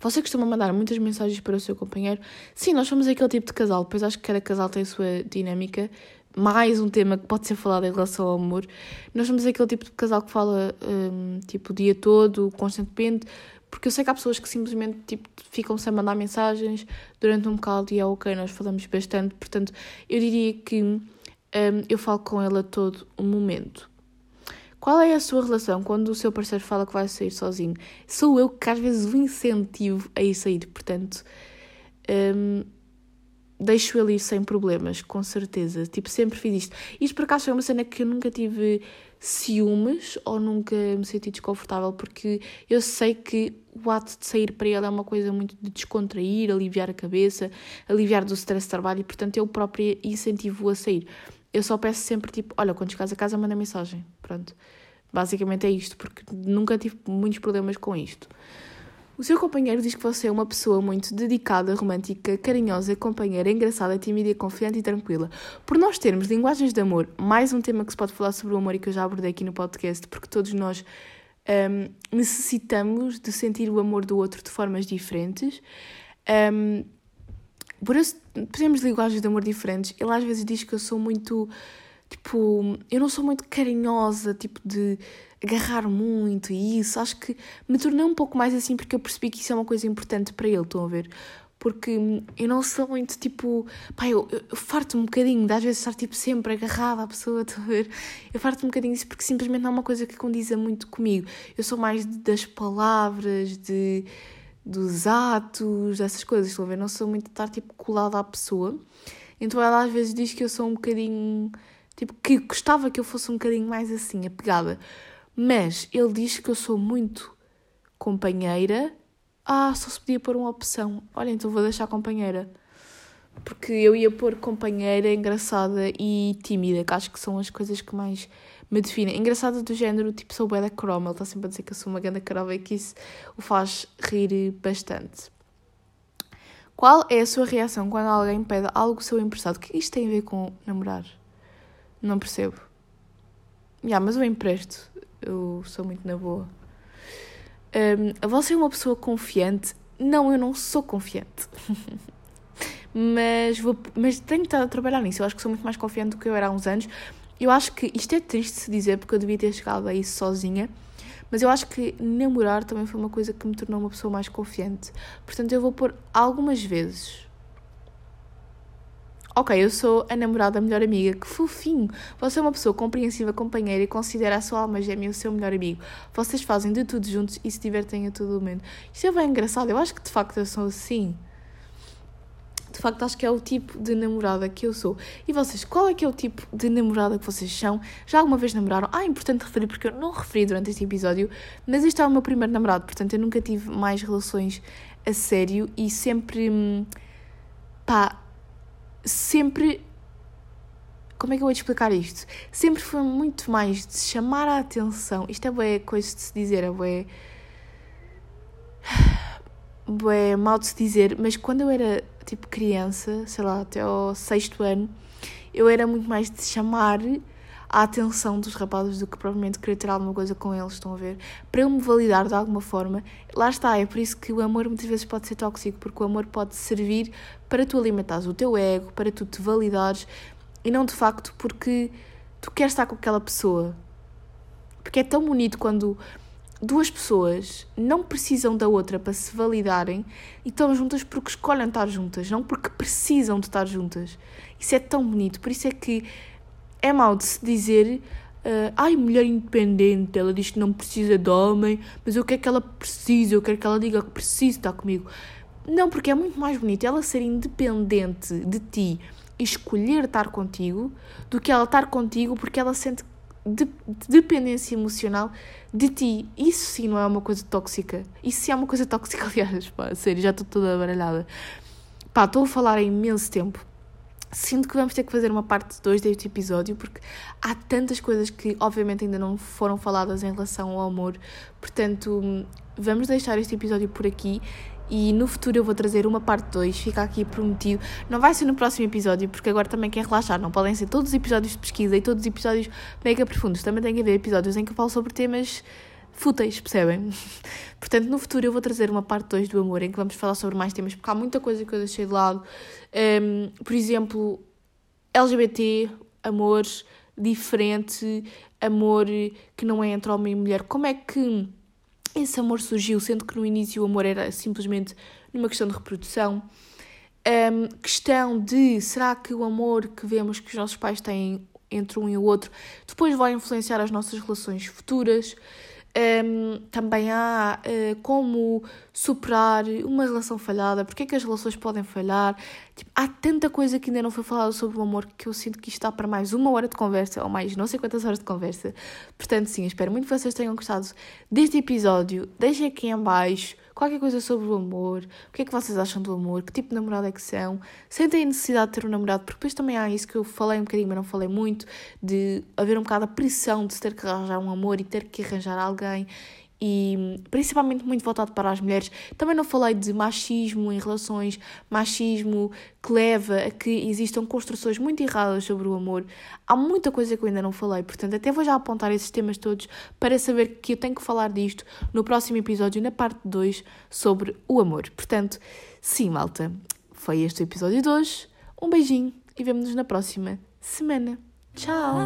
Você costuma mandar muitas mensagens para o seu companheiro? Sim, nós somos aquele tipo de casal, pois acho que cada casal tem a sua dinâmica. Mais um tema que pode ser falado em relação ao amor. Nós somos aquele tipo de casal que fala um, tipo o dia todo, constantemente, porque eu sei que há pessoas que simplesmente tipo, ficam sem mandar mensagens durante um bocado e é ok, nós falamos bastante, portanto eu diria que um, eu falo com ela todo o momento. Qual é a sua relação quando o seu parceiro fala que vai sair sozinho? Sou eu que às vezes o incentivo a ir sair, portanto um, deixo ele ir sem problemas, com certeza. Tipo, sempre fiz isto. Isto por acaso foi uma cena que eu nunca tive ciúmes ou nunca me senti desconfortável, porque eu sei que o ato de sair para ele é uma coisa muito de descontrair, aliviar a cabeça, aliviar do stress de trabalho e, portanto, eu própria incentivo a sair. Eu só peço sempre, tipo, olha, quando chegares a casa, manda mensagem. Pronto. Basicamente é isto, porque nunca tive muitos problemas com isto. O seu companheiro diz que você é uma pessoa muito dedicada, romântica, carinhosa, companheira, engraçada, tímida, confiante e tranquila. Por nós termos linguagens de amor, mais um tema que se pode falar sobre o amor e que eu já abordei aqui no podcast, porque todos nós um, necessitamos de sentir o amor do outro de formas diferentes. Um, por isso, temos linguagens de amor diferentes. Ele às vezes diz que eu sou muito. Tipo, eu não sou muito carinhosa, tipo, de agarrar muito e isso. Acho que me tornei um pouco mais assim porque eu percebi que isso é uma coisa importante para ele, estão a ver? Porque eu não sou muito tipo. Pá, eu, eu, eu farto-me um bocadinho de às vezes estar tipo sempre agarrada à pessoa, estão a ver? Eu farto-me um bocadinho disso porque simplesmente não é uma coisa que condiza muito comigo. Eu sou mais das palavras, de dos atos, dessas coisas, estão a ver? Não sou muito de estar tipo colada à pessoa. Então ela às vezes diz que eu sou um bocadinho. Tipo, que gostava que eu fosse um bocadinho mais assim, apegada. Mas ele diz que eu sou muito companheira. Ah, só se podia pôr uma opção. Olha, então vou deixar companheira. Porque eu ia pôr companheira, engraçada e tímida, que acho que são as coisas que mais me definem. Engraçada do género, tipo, sou bué da croma. Ele está sempre a dizer que eu sou uma grande croma e que isso o faz rir bastante. Qual é a sua reação quando alguém pede algo seu emprestado? O que isto tem a ver com namorar? Não percebo. Yeah, mas eu empresto eu sou muito na boa. Um, você é uma pessoa confiante? Não, eu não sou confiante. mas, vou, mas tenho estado a trabalhar nisso. Eu acho que sou muito mais confiante do que eu era há uns anos. Eu acho que isto é triste se dizer porque eu devia ter chegado a isso sozinha. Mas eu acho que namorar também foi uma coisa que me tornou uma pessoa mais confiante. Portanto, eu vou pôr algumas vezes Ok, eu sou a namorada da melhor amiga, que fofinho. Você é uma pessoa compreensiva, companheira e considera a sua alma gêmea o seu melhor amigo. Vocês fazem de tudo juntos e se divertem a todo momento. Isto é bem engraçado, eu acho que de facto eu sou assim. De facto, acho que é o tipo de namorada que eu sou. E vocês, qual é que é o tipo de namorada que vocês são? Já alguma vez namoraram? Ah, é importante referir, porque eu não referi durante este episódio, mas este é o meu primeiro namorado, portanto eu nunca tive mais relações a sério e sempre. Hum, pá sempre. Como é que eu vou te explicar isto? Sempre foi muito mais de chamar a atenção. Isto é boa coisa de se dizer, é boa. Bué mal de se dizer, mas quando eu era tipo criança, sei lá, até ao sexto ano, eu era muito mais de chamar a atenção dos rapazes do que provavelmente querer ter alguma coisa com eles, estão a ver? Para eu me validar de alguma forma. Lá está, é por isso que o amor muitas vezes pode ser tóxico, porque o amor pode servir para tu alimentares o teu ego, para tu te validares e não de facto porque tu queres estar com aquela pessoa. Porque é tão bonito quando duas pessoas não precisam da outra para se validarem e estão juntas porque escolhem estar juntas, não porque precisam de estar juntas. Isso é tão bonito, por isso é que é mau de se dizer uh, ai, mulher independente, ela diz que não precisa de homem, mas eu quero que ela precise, eu quero que ela diga que precisa estar comigo. Não, porque é muito mais bonito ela ser independente de ti e escolher estar contigo do que ela estar contigo porque ela sente de, dependência emocional de ti. Isso sim não é uma coisa tóxica. Isso sim é uma coisa tóxica, aliás, pá, sério, já estou toda baralhada. Pá, estou a falar há imenso tempo. Sinto que vamos ter que fazer uma parte 2 deste episódio porque há tantas coisas que, obviamente, ainda não foram faladas em relação ao amor. Portanto, vamos deixar este episódio por aqui e no futuro eu vou trazer uma parte 2, fica aqui prometido. Não vai ser no próximo episódio, porque agora também quer relaxar, não podem ser todos os episódios de pesquisa e todos os episódios mega profundos. Também tem que haver episódios em que eu falo sobre temas fúteis, percebem? Portanto, no futuro eu vou trazer uma parte 2 do amor em que vamos falar sobre mais temas, porque há muita coisa que eu deixei de lado. Um, por exemplo, LGBT, amor diferente, amor que não é entre homem e mulher. Como é que esse amor surgiu, sendo que no início o amor era simplesmente numa questão de reprodução. Um, questão de será que o amor que vemos que os nossos pais têm entre um e o outro depois vai influenciar as nossas relações futuras? Um, também há uh, como superar uma relação falhada, porque é que as relações podem falhar. Tipo, há tanta coisa que ainda não foi falada sobre o amor que eu sinto que isto está para mais uma hora de conversa, ou mais não sei quantas horas de conversa. Portanto, sim, espero muito que vocês tenham gostado deste episódio. Deixem aqui em baixo qualquer coisa sobre o amor, o que é que vocês acham do amor, que tipo de namorado é que são, sentem a necessidade de ter um namorado, porque depois também há isso que eu falei um bocadinho, mas não falei muito, de haver um bocado a pressão de ter que arranjar um amor e ter que arranjar alguém e principalmente muito voltado para as mulheres. Também não falei de machismo em relações, machismo que leva a que existam construções muito erradas sobre o amor. Há muita coisa que eu ainda não falei, portanto, até vou já apontar esses temas todos para saber que eu tenho que falar disto no próximo episódio, na parte 2, sobre o amor. Portanto, sim, malta, foi este o episódio de hoje. Um beijinho e vemo-nos na próxima semana. Tchau!